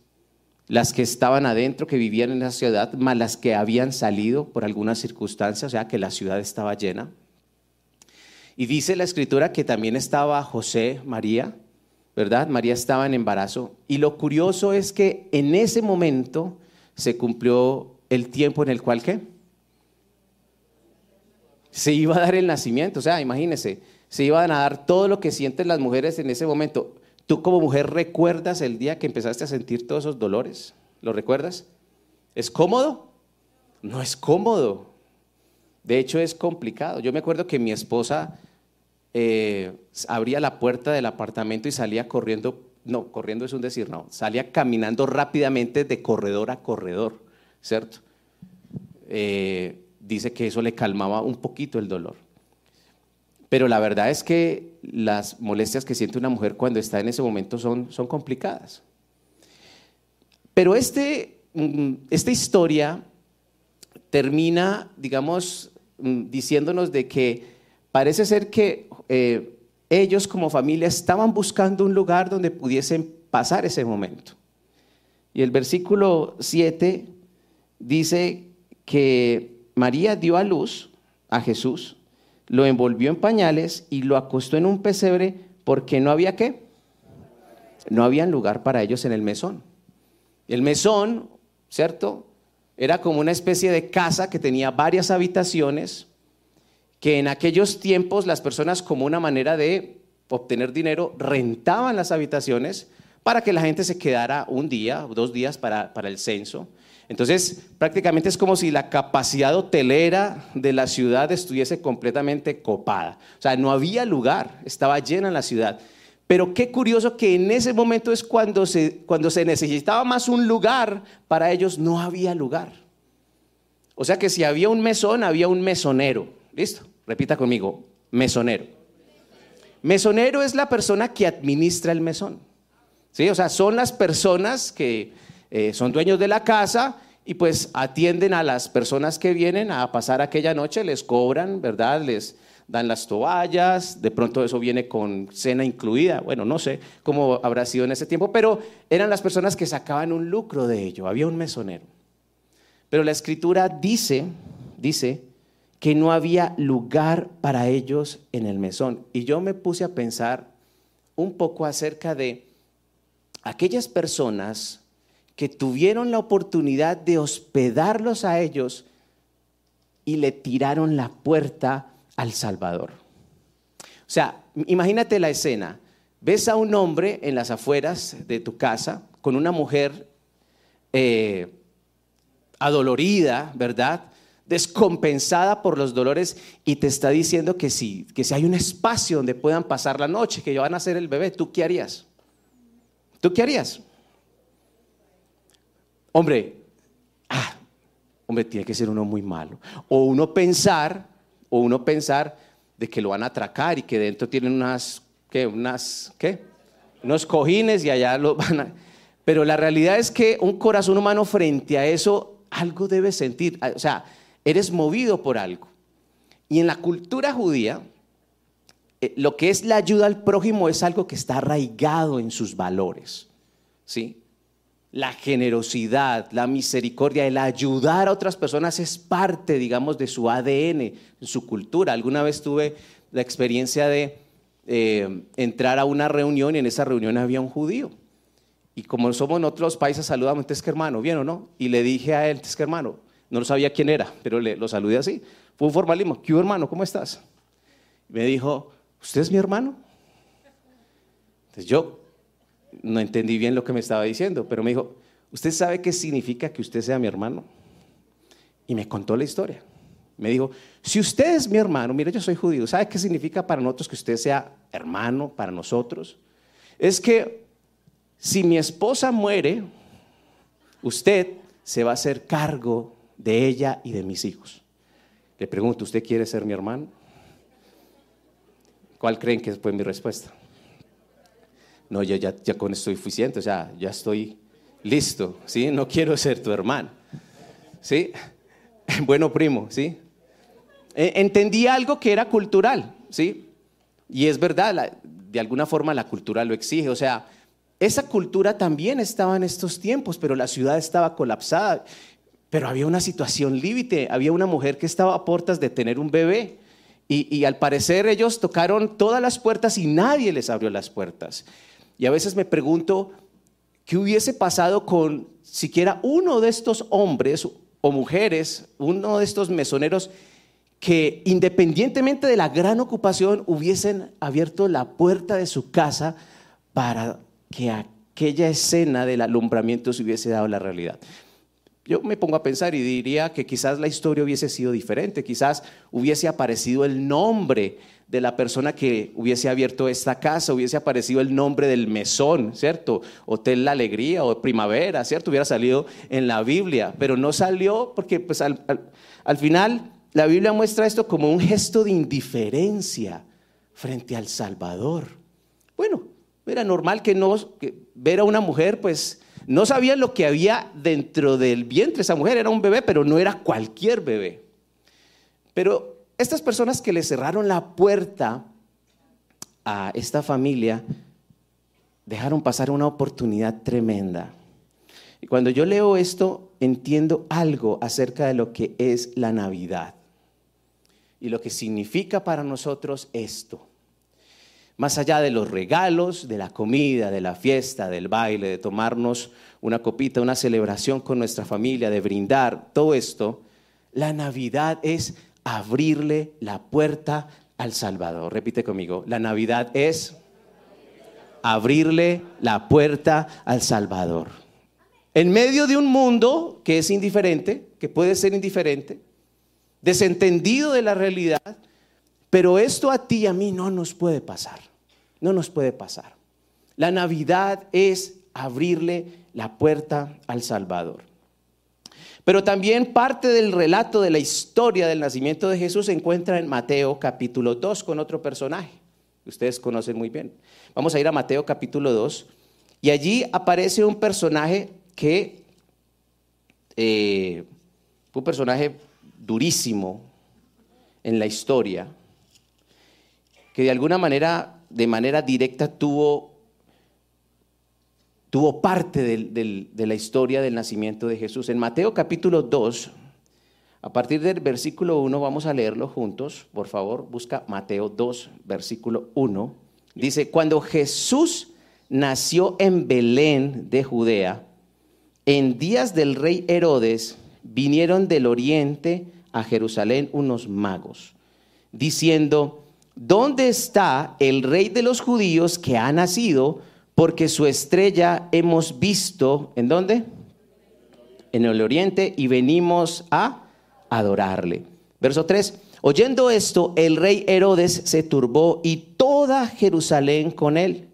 las que estaban adentro, que vivían en la ciudad, más las que habían salido por alguna circunstancia, o sea que la ciudad estaba llena. Y dice la escritura que también estaba José, María, ¿verdad? María estaba en embarazo. Y lo curioso es que en ese momento se cumplió el tiempo en el cual, ¿qué? Se iba a dar el nacimiento. O sea, imagínense, se iban a dar todo lo que sienten las mujeres en ese momento. ¿Tú como mujer recuerdas el día que empezaste a sentir todos esos dolores? ¿Lo recuerdas? ¿Es cómodo? No es cómodo. De hecho, es complicado. Yo me acuerdo que mi esposa eh, abría la puerta del apartamento y salía corriendo, no, corriendo es un decir, no, salía caminando rápidamente de corredor a corredor, ¿cierto? Eh, dice que eso le calmaba un poquito el dolor. Pero la verdad es que las molestias que siente una mujer cuando está en ese momento son, son complicadas. Pero este, mm, esta historia termina, digamos, mm, diciéndonos de que parece ser que eh, ellos como familia estaban buscando un lugar donde pudiesen pasar ese momento. Y el versículo 7 dice que María dio a luz a Jesús, lo envolvió en pañales y lo acostó en un pesebre porque no había qué. No había lugar para ellos en el mesón. El mesón, ¿cierto? Era como una especie de casa que tenía varias habitaciones, que en aquellos tiempos las personas como una manera de obtener dinero rentaban las habitaciones para que la gente se quedara un día o dos días para, para el censo. Entonces, prácticamente es como si la capacidad hotelera de la ciudad estuviese completamente copada. O sea, no había lugar, estaba llena la ciudad. Pero qué curioso que en ese momento es cuando se, cuando se necesitaba más un lugar, para ellos no había lugar. O sea que si había un mesón, había un mesonero. ¿Listo? Repita conmigo, mesonero. Mesonero es la persona que administra el mesón. ¿Sí? O sea, son las personas que eh, son dueños de la casa y pues atienden a las personas que vienen a pasar aquella noche, les cobran, ¿verdad? Les dan las toallas, de pronto eso viene con cena incluida, bueno, no sé cómo habrá sido en ese tiempo, pero eran las personas que sacaban un lucro de ello, había un mesonero. Pero la escritura dice, dice que no había lugar para ellos en el mesón. Y yo me puse a pensar un poco acerca de aquellas personas que tuvieron la oportunidad de hospedarlos a ellos y le tiraron la puerta al Salvador. O sea, imagínate la escena. Ves a un hombre en las afueras de tu casa con una mujer eh, adolorida, ¿verdad? Descompensada por los dolores y te está diciendo que si, que si hay un espacio donde puedan pasar la noche, que van a ser el bebé, ¿tú qué harías? ¿Tú qué harías? Hombre, ah, hombre, tiene que ser uno muy malo. O uno pensar, o uno pensar de que lo van a atracar y que dentro tienen unas, ¿qué? Unas, ¿qué? Unos cojines y allá lo van a... Pero la realidad es que un corazón humano frente a eso, algo debe sentir. O sea, eres movido por algo. Y en la cultura judía, eh, lo que es la ayuda al prójimo es algo que está arraigado en sus valores. ¿Sí? La generosidad, la misericordia, el ayudar a otras personas es parte, digamos, de su ADN, en su cultura. Alguna vez tuve la experiencia de eh, entrar a una reunión y en esa reunión había un judío. Y como somos en otros países, saludamos, entonces que hermano, ¿bien o no? Y le dije a él, entonces que hermano, no sabía quién era, pero le, lo saludé así. Fue un formalismo, ¿qué hermano? ¿Cómo estás? Me dijo, ¿usted es mi hermano? Entonces yo no entendí bien lo que me estaba diciendo, pero me dijo, ¿usted sabe qué significa que usted sea mi hermano? Y me contó la historia. Me dijo, si usted es mi hermano, mire, yo soy judío, ¿sabe qué significa para nosotros que usted sea hermano para nosotros? Es que si mi esposa muere, usted se va a hacer cargo de ella y de mis hijos. Le pregunto, ¿usted quiere ser mi hermano? ¿Cuál creen que fue mi respuesta? No, ya, ya, ya con esto suficiente, o sea, ya estoy listo, ¿sí? No quiero ser tu hermano, ¿sí? Bueno, primo, ¿sí? E- Entendí algo que era cultural, ¿sí? Y es verdad, de alguna forma la cultura lo exige, o sea, esa cultura también estaba en estos tiempos, pero la ciudad estaba colapsada, pero había una situación límite, había una mujer que estaba a puertas de tener un bebé. Y, y al parecer ellos tocaron todas las puertas y nadie les abrió las puertas. Y a veces me pregunto, ¿qué hubiese pasado con siquiera uno de estos hombres o mujeres, uno de estos mesoneros, que independientemente de la gran ocupación hubiesen abierto la puerta de su casa para que aquella escena del alumbramiento se hubiese dado la realidad? Yo me pongo a pensar y diría que quizás la historia hubiese sido diferente, quizás hubiese aparecido el nombre de la persona que hubiese abierto esta casa, hubiese aparecido el nombre del mesón, ¿cierto? Hotel La Alegría o Primavera, ¿cierto? Hubiera salido en la Biblia, pero no salió porque pues al, al- al final la Biblia muestra esto como un gesto de indiferencia frente al Salvador. Bueno, era normal que no que ver a una mujer, pues no sabían lo que había dentro del vientre. Esa mujer era un bebé, pero no era cualquier bebé. Pero estas personas que le cerraron la puerta a esta familia dejaron pasar una oportunidad tremenda. Y cuando yo leo esto, entiendo algo acerca de lo que es la Navidad y lo que significa para nosotros esto. Más allá de los regalos, de la comida, de la fiesta, del baile, de tomarnos una copita, una celebración con nuestra familia, de brindar, todo esto, la Navidad es abrirle la puerta al Salvador. Repite conmigo, la Navidad es abrirle la puerta al Salvador. En medio de un mundo que es indiferente, que puede ser indiferente, desentendido de la realidad, pero esto a ti y a mí no nos puede pasar. No nos puede pasar. La Navidad es abrirle la puerta al Salvador. Pero también parte del relato de la historia del nacimiento de Jesús se encuentra en Mateo capítulo 2 con otro personaje. que Ustedes conocen muy bien. Vamos a ir a Mateo capítulo 2 y allí aparece un personaje que, eh, un personaje durísimo en la historia, que de alguna manera, de manera directa, tuvo, tuvo parte de la historia del nacimiento de Jesús. En Mateo capítulo 2, a partir del versículo 1, vamos a leerlo juntos, por favor, busca Mateo 2, versículo 1. Dice, cuando Jesús nació en Belén de Judea, en días del rey Herodes, vinieron del oriente a Jerusalén unos magos, diciendo, ¿dónde está el rey de los judíos que ha nacido? Porque su estrella hemos visto, ¿en dónde? En el oriente y venimos a adorarle. Verso 3. Oyendo esto, el rey Herodes se turbó y toda Jerusalén con él.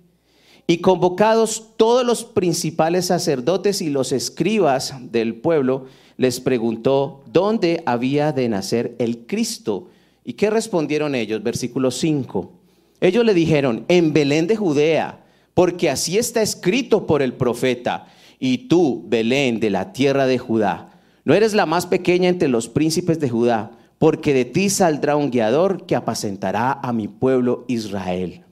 Y convocados todos los principales sacerdotes y los escribas del pueblo, les preguntó dónde había de nacer el Cristo. ¿Y qué respondieron ellos? Versículo 5. Ellos le dijeron, en Belén de Judea, porque así está escrito por el profeta. Y tú, Belén, de la tierra de Judá, no eres la más pequeña entre los príncipes de Judá, porque de ti saldrá un guiador que apacentará a mi pueblo Israel.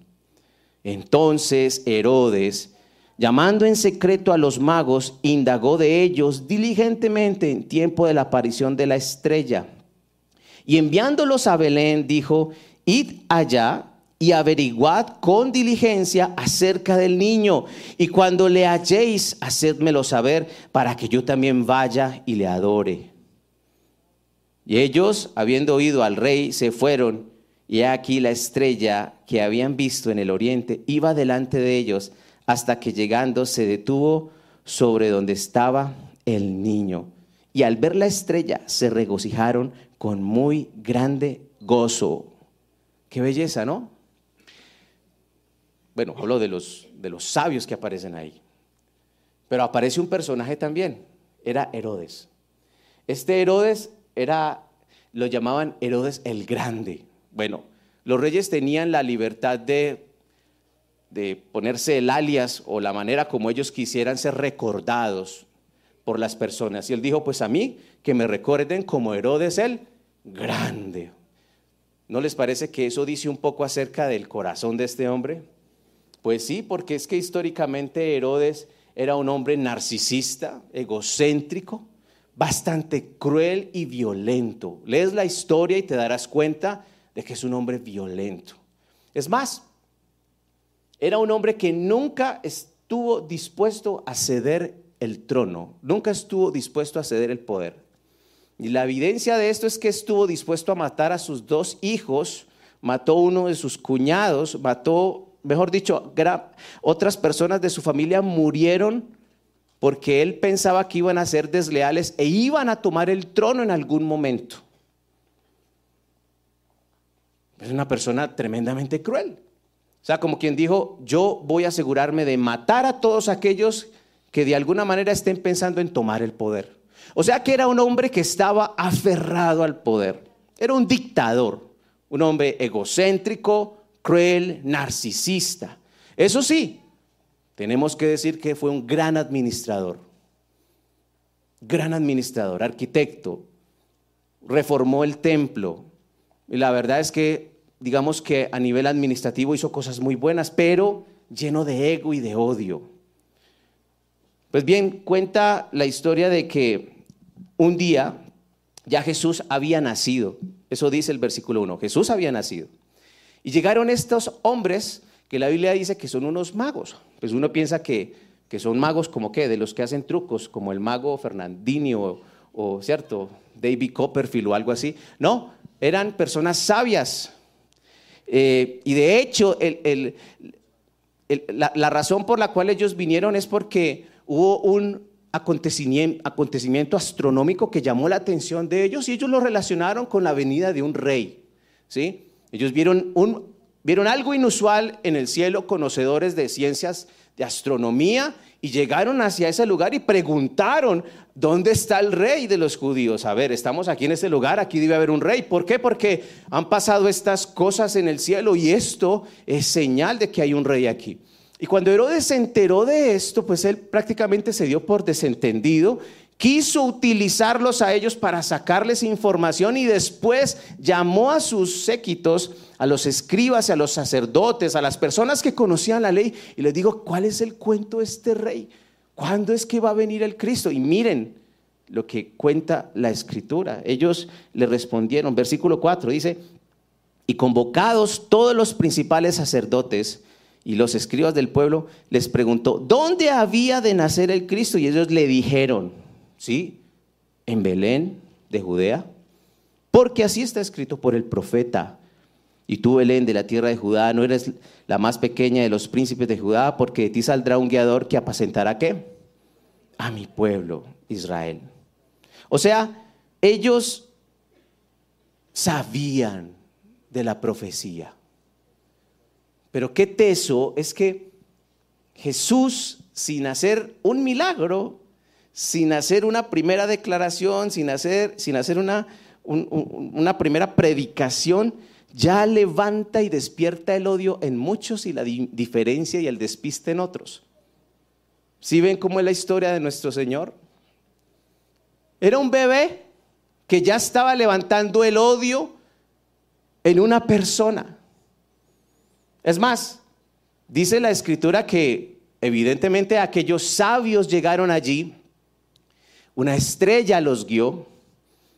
Entonces Herodes, llamando en secreto a los magos, indagó de ellos diligentemente en tiempo de la aparición de la estrella. Y enviándolos a Belén, dijo, id allá y averiguad con diligencia acerca del niño, y cuando le halléis, hacedmelo saber, para que yo también vaya y le adore. Y ellos, habiendo oído al rey, se fueron, y aquí la estrella que habían visto en el oriente iba delante de ellos, hasta que llegando se detuvo sobre donde estaba el niño. Y al ver la estrella se regocijaron con muy grande gozo. Qué belleza, ¿no? Bueno, hablo de los, de los sabios que aparecen ahí. Pero aparece un personaje también, era Herodes. Este Herodes era, lo llamaban Herodes el Grande. Bueno, los reyes tenían la libertad de, de ponerse el alias o la manera como ellos quisieran ser recordados por las personas. Y él dijo, pues a mí, que me recuerden como Herodes el Grande. ¿No les parece que eso dice un poco acerca del corazón de este hombre? Pues sí, porque es que históricamente Herodes era un hombre narcisista, egocéntrico, bastante cruel y violento. Lees la historia y te darás cuenta de que es un hombre violento. Es más, era un hombre que nunca estuvo dispuesto a ceder el trono, nunca estuvo dispuesto a ceder el poder. Y la evidencia de esto es que estuvo dispuesto a matar a sus dos hijos, mató uno de sus cuñados, mató, mejor dicho, otras personas de su familia murieron porque él pensaba que iban a ser desleales e iban a tomar el trono en algún momento. Es una persona tremendamente cruel. O sea, como quien dijo, yo voy a asegurarme de matar a todos aquellos que de alguna manera estén pensando en tomar el poder. O sea que era un hombre que estaba aferrado al poder. Era un dictador, un hombre egocéntrico, cruel, narcisista. Eso sí, tenemos que decir que fue un gran administrador. Gran administrador, arquitecto. Reformó el templo. Y la verdad es que, digamos que a nivel administrativo hizo cosas muy buenas, pero lleno de ego y de odio. Pues bien, cuenta la historia de que un día ya Jesús había nacido. Eso dice el versículo 1. Jesús había nacido. Y llegaron estos hombres que la Biblia dice que son unos magos. Pues uno piensa que, que son magos como qué, de los que hacen trucos, como el mago Fernandini o, ¿cierto? David Copperfield o algo así. No, eran personas sabias. Eh, y de hecho, la razón por la cual ellos vinieron es porque hubo un acontecimiento, astronómico que llamó la atención de ellos y ellos lo relacionaron con la venida de un rey. ¿sí? Ellos vieron, un, vieron algo inusual en el cielo, conocedores de ciencias de astronomía, y llegaron hacia ese lugar y preguntaron, ¿dónde está el rey de los judíos? A ver, estamos aquí en este lugar, aquí debe haber un rey. ¿Por qué? Porque han pasado estas cosas en el cielo y esto es señal de que hay un rey aquí. Y cuando Herodes se enteró de esto, pues él prácticamente se dio por desentendido, quiso utilizarlos a ellos para sacarles información y después llamó a sus séquitos, a los escribas, a los sacerdotes, a las personas que conocían la ley y les dijo, ¿cuál es el cuento de este rey? ¿Cuándo es que va a venir el Cristo? Y miren lo que cuenta la escritura. Ellos le respondieron, versículo 4 dice, y convocados todos los principales sacerdotes, y los escribas del pueblo les preguntó, ¿dónde había de nacer el Cristo? Y ellos le dijeron, ¿sí? En Belén de Judea, porque así está escrito por el profeta. Y tú, Belén, de la tierra de Judá, no eres la más pequeña de los príncipes de Judá, porque de ti saldrá un guiador que apacentará qué? A mi pueblo, Israel. O sea, ellos sabían de la profecía. Pero qué teso es que Jesús, sin hacer un milagro, sin hacer una primera declaración, sin hacer, sin hacer una, un- un- una primera predicación, ya levanta y despierta el odio en muchos y la di- diferencia y el despiste en otros. ¿Sí ven cómo es la historia de nuestro Señor? Era un bebé que ya estaba levantando el odio en una persona. Es más, dice la escritura que evidentemente aquellos sabios llegaron allí, una estrella los guió,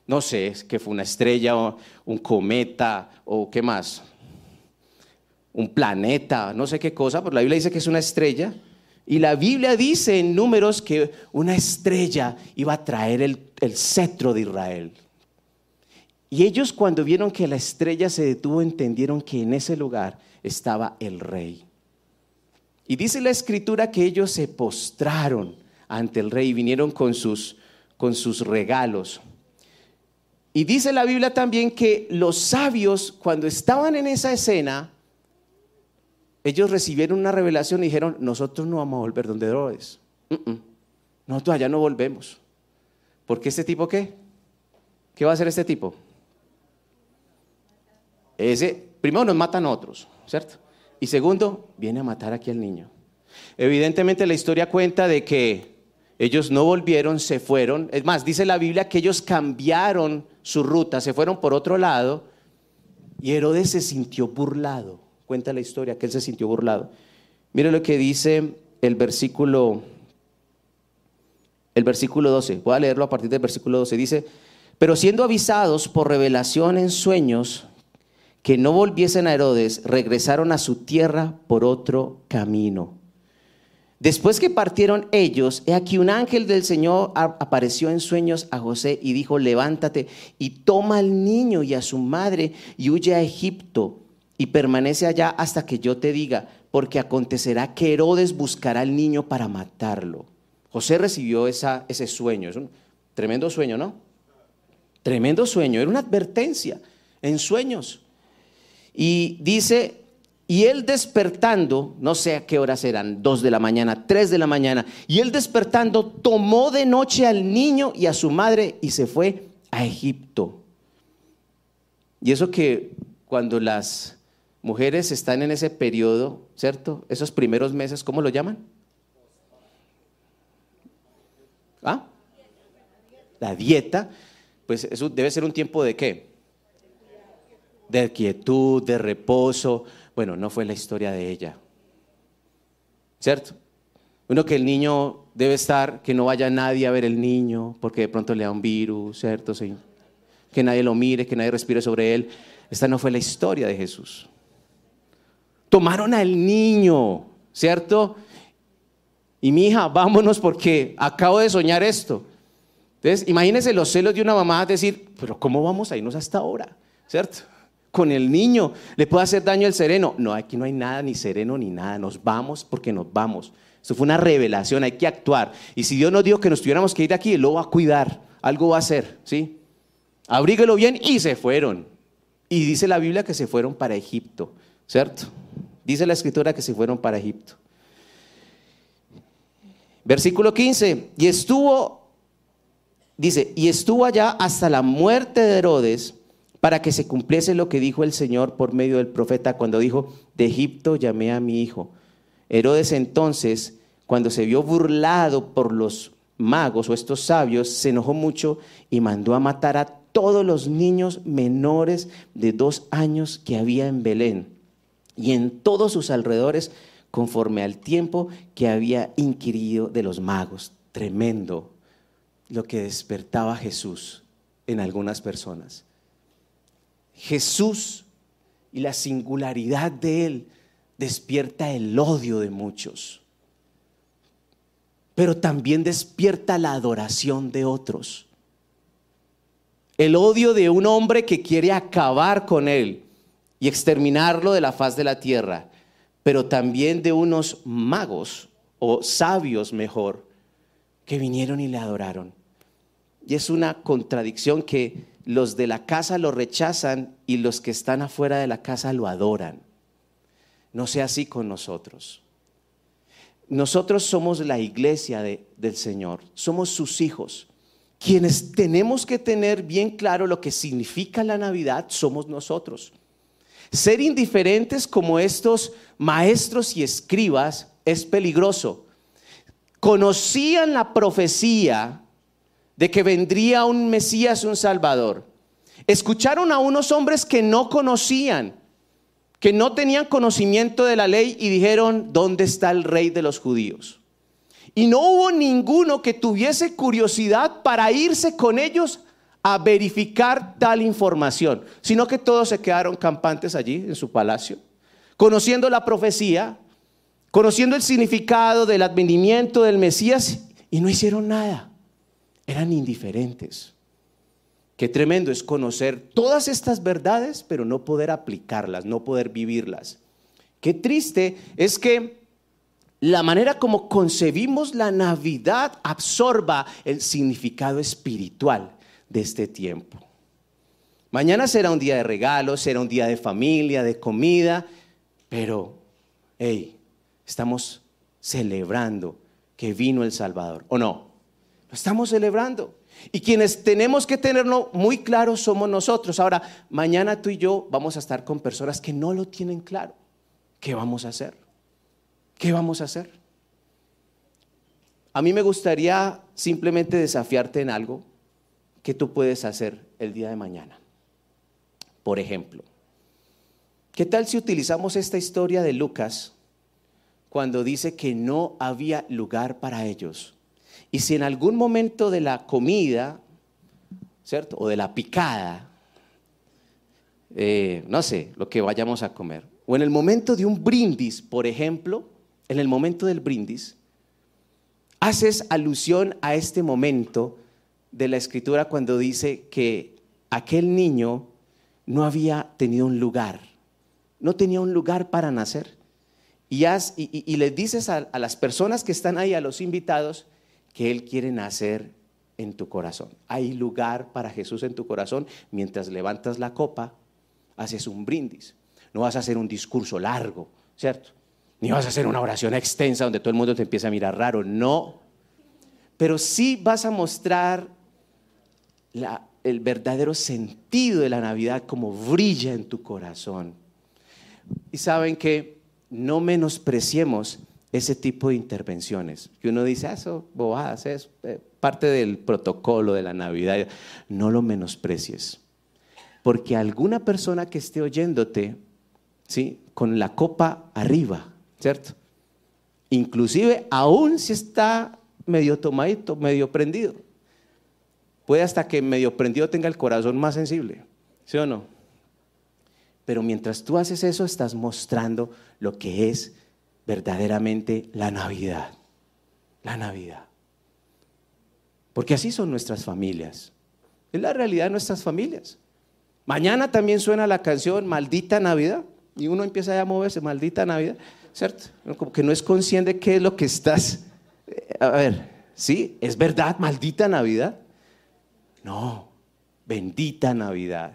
no sé, que fue una estrella o un cometa o qué más, un planeta, no sé qué cosa, pero la Biblia dice que es una estrella. Y la Biblia dice en números que una estrella iba a traer el, el cetro de Israel. Y ellos cuando vieron que la estrella se detuvo entendieron que en ese lugar estaba el rey. Y dice la escritura que ellos se postraron ante el rey y vinieron con sus, con sus regalos. Y dice la Biblia también que los sabios cuando estaban en esa escena, ellos recibieron una revelación y dijeron, nosotros no vamos a volver donde Herodes. Mm, mm. Nosotros allá no volvemos. Porque este tipo qué? ¿Qué va a hacer este tipo? Ese, primero nos matan otros, ¿cierto? Y segundo, viene a matar aquí al niño. Evidentemente la historia cuenta de que ellos no volvieron, se fueron. Es más, dice la Biblia que ellos cambiaron su ruta, se fueron por otro lado y Herodes se sintió burlado. Cuenta la historia que él se sintió burlado. Mire lo que dice el versículo el versículo 12. Voy a leerlo a partir del versículo 12. Dice, pero siendo avisados por revelación en sueños que no volviesen a Herodes, regresaron a su tierra por otro camino. Después que partieron ellos, he aquí un ángel del Señor apareció en sueños a José y dijo, levántate y toma al niño y a su madre y huye a Egipto y permanece allá hasta que yo te diga, porque acontecerá que Herodes buscará al niño para matarlo. José recibió esa, ese sueño, es un tremendo sueño, ¿no? Tremendo sueño, era una advertencia en sueños. Y dice, y él despertando, no sé a qué horas eran, dos de la mañana, tres de la mañana, y él despertando tomó de noche al niño y a su madre y se fue a Egipto. Y eso que cuando las mujeres están en ese periodo, ¿cierto? Esos primeros meses, ¿cómo lo llaman? ¿Ah? La dieta, pues eso debe ser un tiempo de qué? De quietud, de reposo. Bueno, no fue la historia de ella. ¿Cierto? Uno que el niño debe estar, que no vaya nadie a ver el niño, porque de pronto le da un virus, ¿cierto? Sí. Que nadie lo mire, que nadie respire sobre él. Esta no fue la historia de Jesús. Tomaron al niño, ¿cierto? Y mi hija, vámonos porque acabo de soñar esto. Entonces, imagínense los celos de una mamá decir, pero ¿cómo vamos a irnos hasta ahora? ¿Cierto? Con el niño, ¿le puede hacer daño el sereno? No, aquí no hay nada, ni sereno, ni nada. Nos vamos porque nos vamos. Esto fue una revelación, hay que actuar. Y si Dios nos dijo que nos tuviéramos que ir de aquí, Él lo va a cuidar, algo va a hacer, ¿sí? Abríguelo bien y se fueron. Y dice la Biblia que se fueron para Egipto, ¿cierto? Dice la escritura que se fueron para Egipto. Versículo 15, y estuvo, dice, y estuvo allá hasta la muerte de Herodes para que se cumpliese lo que dijo el Señor por medio del profeta cuando dijo, de Egipto llamé a mi hijo. Herodes entonces, cuando se vio burlado por los magos o estos sabios, se enojó mucho y mandó a matar a todos los niños menores de dos años que había en Belén y en todos sus alrededores conforme al tiempo que había inquirido de los magos. Tremendo lo que despertaba Jesús en algunas personas. Jesús y la singularidad de Él despierta el odio de muchos, pero también despierta la adoración de otros. El odio de un hombre que quiere acabar con Él y exterminarlo de la faz de la tierra, pero también de unos magos o sabios mejor que vinieron y le adoraron. Y es una contradicción que los de la casa lo rechazan y los que están afuera de la casa lo adoran. No sea así con nosotros. Nosotros somos la iglesia de- del Señor, somos sus hijos. Quienes tenemos que tener bien claro lo que significa la Navidad somos nosotros. Ser indiferentes como estos maestros y escribas es peligroso. Conocían la profecía de que vendría un Mesías, un Salvador. Escucharon a unos hombres que no conocían, que no tenían conocimiento de la ley y dijeron, ¿dónde está el rey de los judíos? Y no hubo ninguno que tuviese curiosidad para irse con ellos a verificar tal información, sino que todos se quedaron campantes allí en su palacio, conociendo la profecía, conociendo el significado del advenimiento del Mesías y no hicieron nada. Eran indiferentes. Qué tremendo es conocer todas estas verdades, pero no poder aplicarlas, no poder vivirlas. Qué triste es que la manera como concebimos la Navidad absorba el significado espiritual de este tiempo. Mañana será un día de regalos, será un día de familia, de comida, pero, hey, estamos celebrando que vino el Salvador, ¿o no? Lo estamos celebrando. Y quienes tenemos que tenerlo muy claro somos nosotros. Ahora, mañana tú y yo vamos a estar con personas que no lo tienen claro. ¿Qué vamos a hacer? ¿Qué vamos a hacer? A mí me gustaría simplemente desafiarte en algo que tú puedes hacer el día de mañana. Por ejemplo, ¿qué tal si utilizamos esta historia de Lucas cuando dice que no había lugar para ellos? Y si en algún momento de la comida, ¿cierto? O de la picada, eh, no sé, lo que vayamos a comer, o en el momento de un brindis, por ejemplo, en el momento del brindis, haces alusión a este momento de la escritura cuando dice que aquel niño no había tenido un lugar, no tenía un lugar para nacer. Y, les dices a, a las personas que están ahí, a los invitados, que Él quiere nacer en tu corazón. Hay lugar para Jesús en tu corazón mientras levantas la copa, haces un brindis. No vas a hacer un discurso largo, ¿cierto? Ni vas a hacer una oración extensa donde todo el mundo te empieza a mirar raro, no. Pero sí vas a mostrar el verdadero sentido de la Navidad como brilla en tu corazón. Y saben que no menospreciemos ese tipo de intervenciones. Que uno dice, "Ah, eso, bobadas, es eh, parte del protocolo de la Navidad. No lo menosprecies. Porque alguna persona que esté oyéndote, ¿sí? Con la copa arriba, ¿cierto? Inclusive aún si está medio tomadito, medio prendido. Puede hasta que medio prendido tenga el corazón más sensible, ¿sí o no? Pero mientras tú haces eso, estás mostrando lo que es verdaderamente la Navidad. La Navidad. Porque así son nuestras familias. Es la realidad de nuestras familias. Mañana también suena la canción Maldita Navidad. Y uno empieza ya a moverse, Maldita Navidad. ¿Cierto? Como que no es consciente qué es lo que estás. eh, A ver, ¿sí? ¿Es verdad? Maldita Navidad. No, bendita Navidad.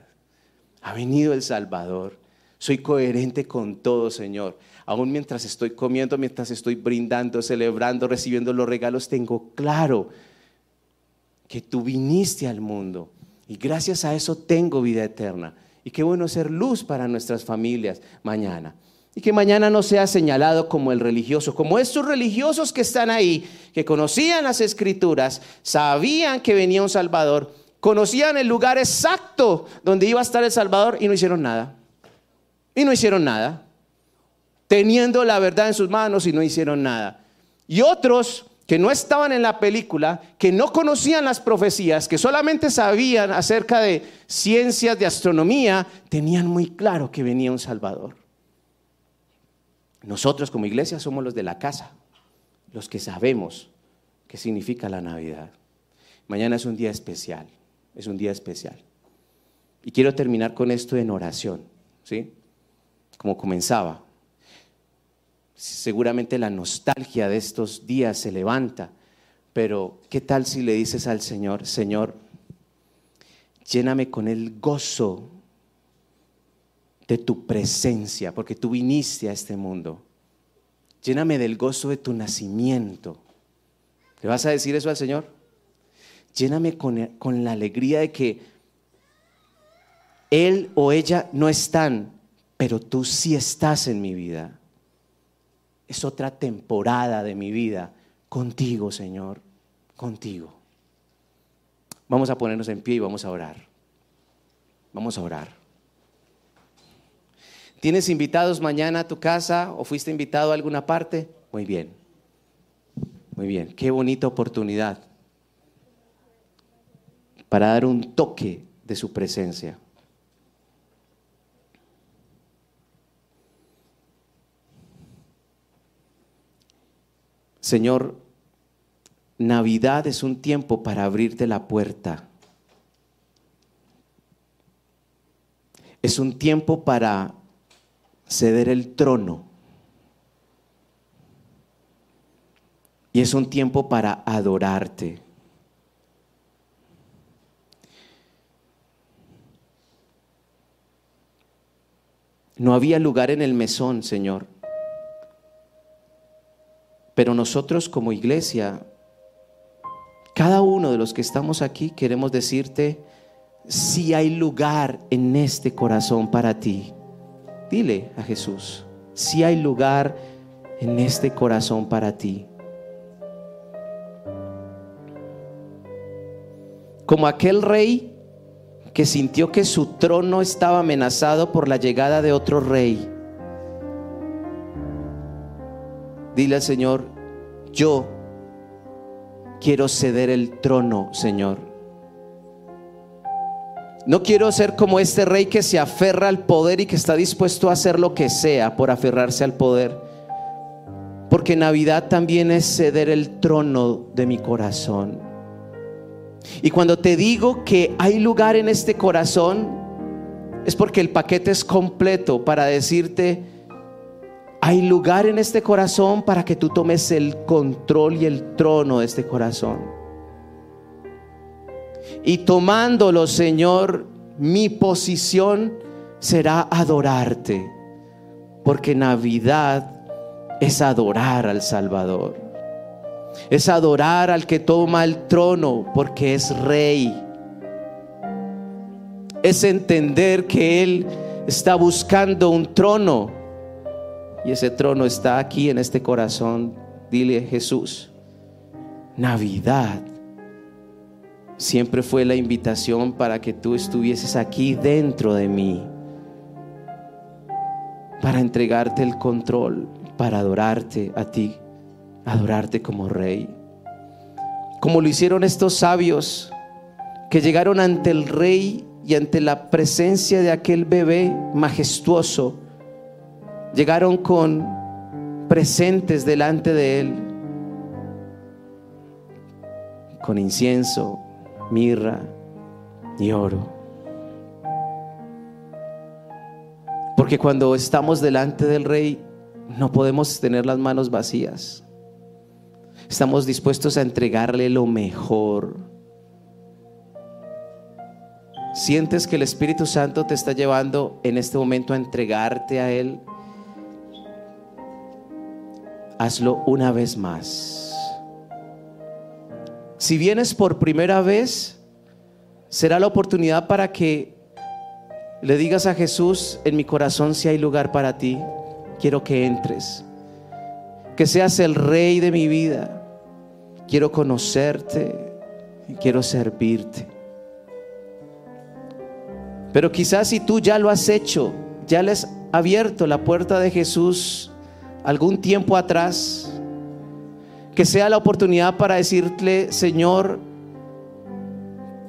Ha venido el Salvador. Soy coherente con todo, Señor. Aún mientras estoy comiendo, mientras estoy brindando, celebrando, recibiendo los regalos, tengo claro que tú viniste al mundo. Y gracias a eso tengo vida eterna. Y qué bueno ser luz para nuestras familias mañana. Y que mañana no sea señalado como el religioso, como estos religiosos que están ahí, que conocían las escrituras, sabían que venía un Salvador, conocían el lugar exacto donde iba a estar el Salvador y no hicieron nada. Y no hicieron nada. Teniendo la verdad en sus manos y no hicieron nada. Y otros que no estaban en la película, que no conocían las profecías, que solamente sabían acerca de ciencias de astronomía, tenían muy claro que venía un Salvador. Nosotros como iglesia somos los de la casa, los que sabemos qué significa la Navidad. Mañana es un día especial, es un día especial. Y quiero terminar con esto en oración, ¿sí? Como comenzaba. Seguramente la nostalgia de estos días se levanta, pero ¿qué tal si le dices al Señor, Señor, Lléname con el gozo de tu presencia, porque tú viniste a este mundo. Lléname del gozo de tu nacimiento. ¿Le vas a decir eso al Señor? Lléname con, con la alegría de que Él o ella no están, pero tú sí estás en mi vida. Es otra temporada de mi vida contigo, Señor, contigo. Vamos a ponernos en pie y vamos a orar. Vamos a orar. ¿Tienes invitados mañana a tu casa o fuiste invitado a alguna parte? Muy bien. Muy bien. Qué bonita oportunidad para dar un toque de su presencia. Señor, Navidad es un tiempo para abrirte la puerta. Es un tiempo para ceder el trono. Y es un tiempo para adorarte. No había lugar en el mesón, Señor. Pero nosotros como iglesia, cada uno de los que estamos aquí queremos decirte, si hay lugar en este corazón para ti. Dile a Jesús, si hay lugar en este corazón para ti. Como aquel rey que sintió que su trono estaba amenazado por la llegada de otro rey. Dile al Señor, yo quiero ceder el trono, Señor. No quiero ser como este rey que se aferra al poder y que está dispuesto a hacer lo que sea por aferrarse al poder. Porque Navidad también es ceder el trono de mi corazón. Y cuando te digo que hay lugar en este corazón, es porque el paquete es completo para decirte, hay lugar en este corazón para que tú tomes el control y el trono de este corazón. Y tomándolo, Señor, mi posición será adorarte, porque Navidad es adorar al Salvador. Es adorar al que toma el trono porque es rey. Es entender que Él está buscando un trono y ese trono está aquí en este corazón. Dile Jesús, Navidad siempre fue la invitación para que tú estuvieses aquí dentro de mí, para entregarte el control, para adorarte a ti, adorarte como rey. Como lo hicieron estos sabios que llegaron ante el rey y ante la presencia de aquel bebé majestuoso llegaron con presentes delante de él, con incienso, mirra y oro. Porque cuando estamos delante del rey no podemos tener las manos vacías. Estamos dispuestos a entregarle lo mejor. ¿Sientes que el Espíritu Santo te está llevando en este momento a entregarte a Él? Hazlo una vez más. Si vienes por primera vez, será la oportunidad para que le digas a Jesús, en mi corazón si hay lugar para ti, quiero que entres, que seas el rey de mi vida, quiero conocerte, quiero servirte. Pero quizás si tú ya lo has hecho, ya les has abierto la puerta de Jesús, algún tiempo atrás, que sea la oportunidad para decirle, Señor,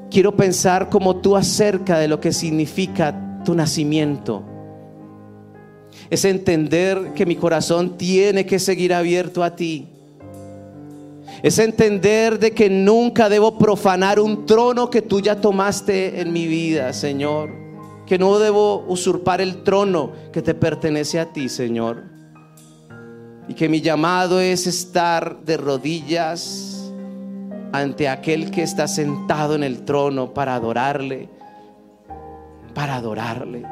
quiero pensar como tú acerca de lo que significa tu nacimiento. Es entender que mi corazón tiene que seguir abierto a ti. Es entender de que nunca debo profanar un trono que tú ya tomaste en mi vida, Señor. Que no debo usurpar el trono que te pertenece a ti, Señor y que mi llamado es estar de rodillas ante aquel que está sentado en el trono para adorarle, para adorarle.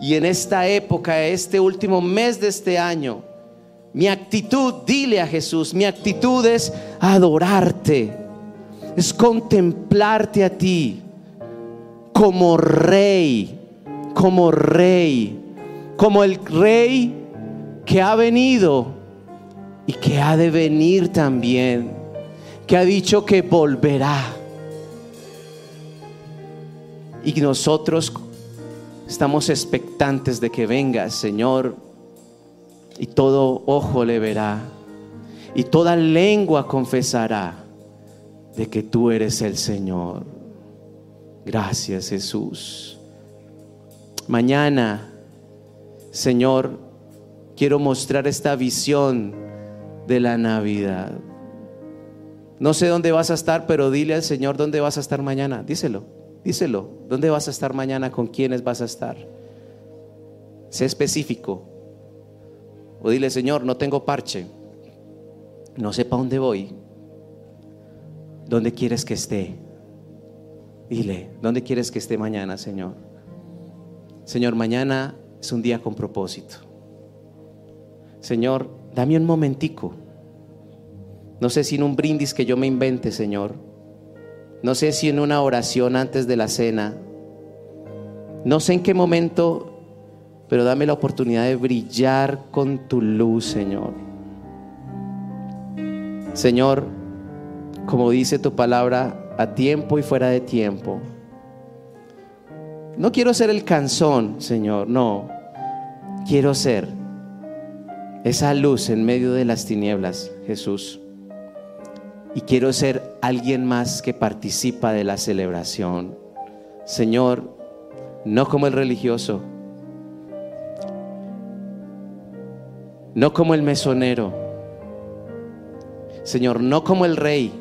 Y en esta época, este último mes de este año, mi actitud, dile a Jesús, mi actitud es adorarte, es contemplarte a ti como rey, como rey, como el rey que ha venido y que ha de venir también, que ha dicho que volverá. Y nosotros estamos expectantes de que venga, Señor, y todo ojo le verá, y toda lengua confesará de que tú eres el Señor. Gracias, Jesús. Mañana, Señor, quiero mostrar esta visión de la Navidad. No sé dónde vas a estar, pero dile al Señor dónde vas a estar mañana. Díselo, díselo. ¿Dónde vas a estar mañana? ¿Con quiénes vas a estar? Sé específico. O dile, Señor, no tengo parche. No sé para dónde voy. ¿Dónde quieres que esté? Dile, ¿dónde quieres que esté mañana, Señor? Señor, mañana es un día con propósito. Señor, dame un momentico. No sé si en un brindis que yo me invente, Señor. No sé si en una oración antes de la cena. No sé en qué momento, pero dame la oportunidad de brillar con tu luz, Señor. Señor, como dice tu palabra, a tiempo y fuera de tiempo. No quiero ser el canzón, Señor, no. Quiero ser esa luz en medio de las tinieblas, Jesús. Y quiero ser alguien más que participa de la celebración. Señor, no como el religioso, no como el mesonero, Señor, no como el rey,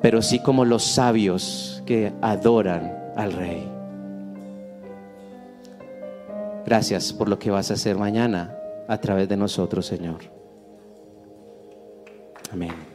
pero sí como los sabios que adoran al rey. Gracias por lo que vas a hacer mañana a través de nosotros, Señor. Amén.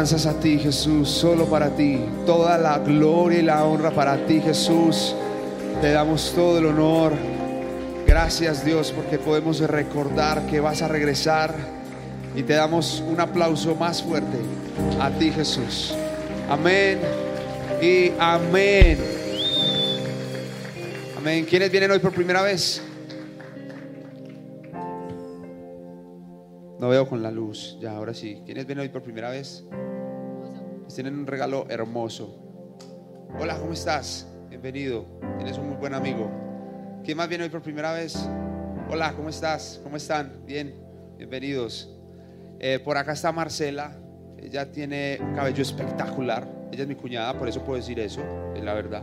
Alabanzas a ti, Jesús, solo para ti. Toda la gloria y la honra para ti, Jesús. Te damos todo el honor. Gracias, Dios, porque podemos recordar que vas a regresar. Y te damos un aplauso más fuerte a ti, Jesús. Amén y amén. Amén. ¿Quiénes vienen hoy por primera vez? No veo con la luz. Ya, ahora sí. ¿Quiénes vienen hoy por primera vez? Tienen un regalo hermoso. Hola, ¿cómo estás? Bienvenido. Tienes un muy buen amigo. ¿Quién más viene hoy por primera vez? Hola, ¿cómo estás? ¿Cómo están? Bien, bienvenidos. Eh, por acá está Marcela. Ella tiene un cabello espectacular. Ella es mi cuñada, por eso puedo decir eso, es la verdad.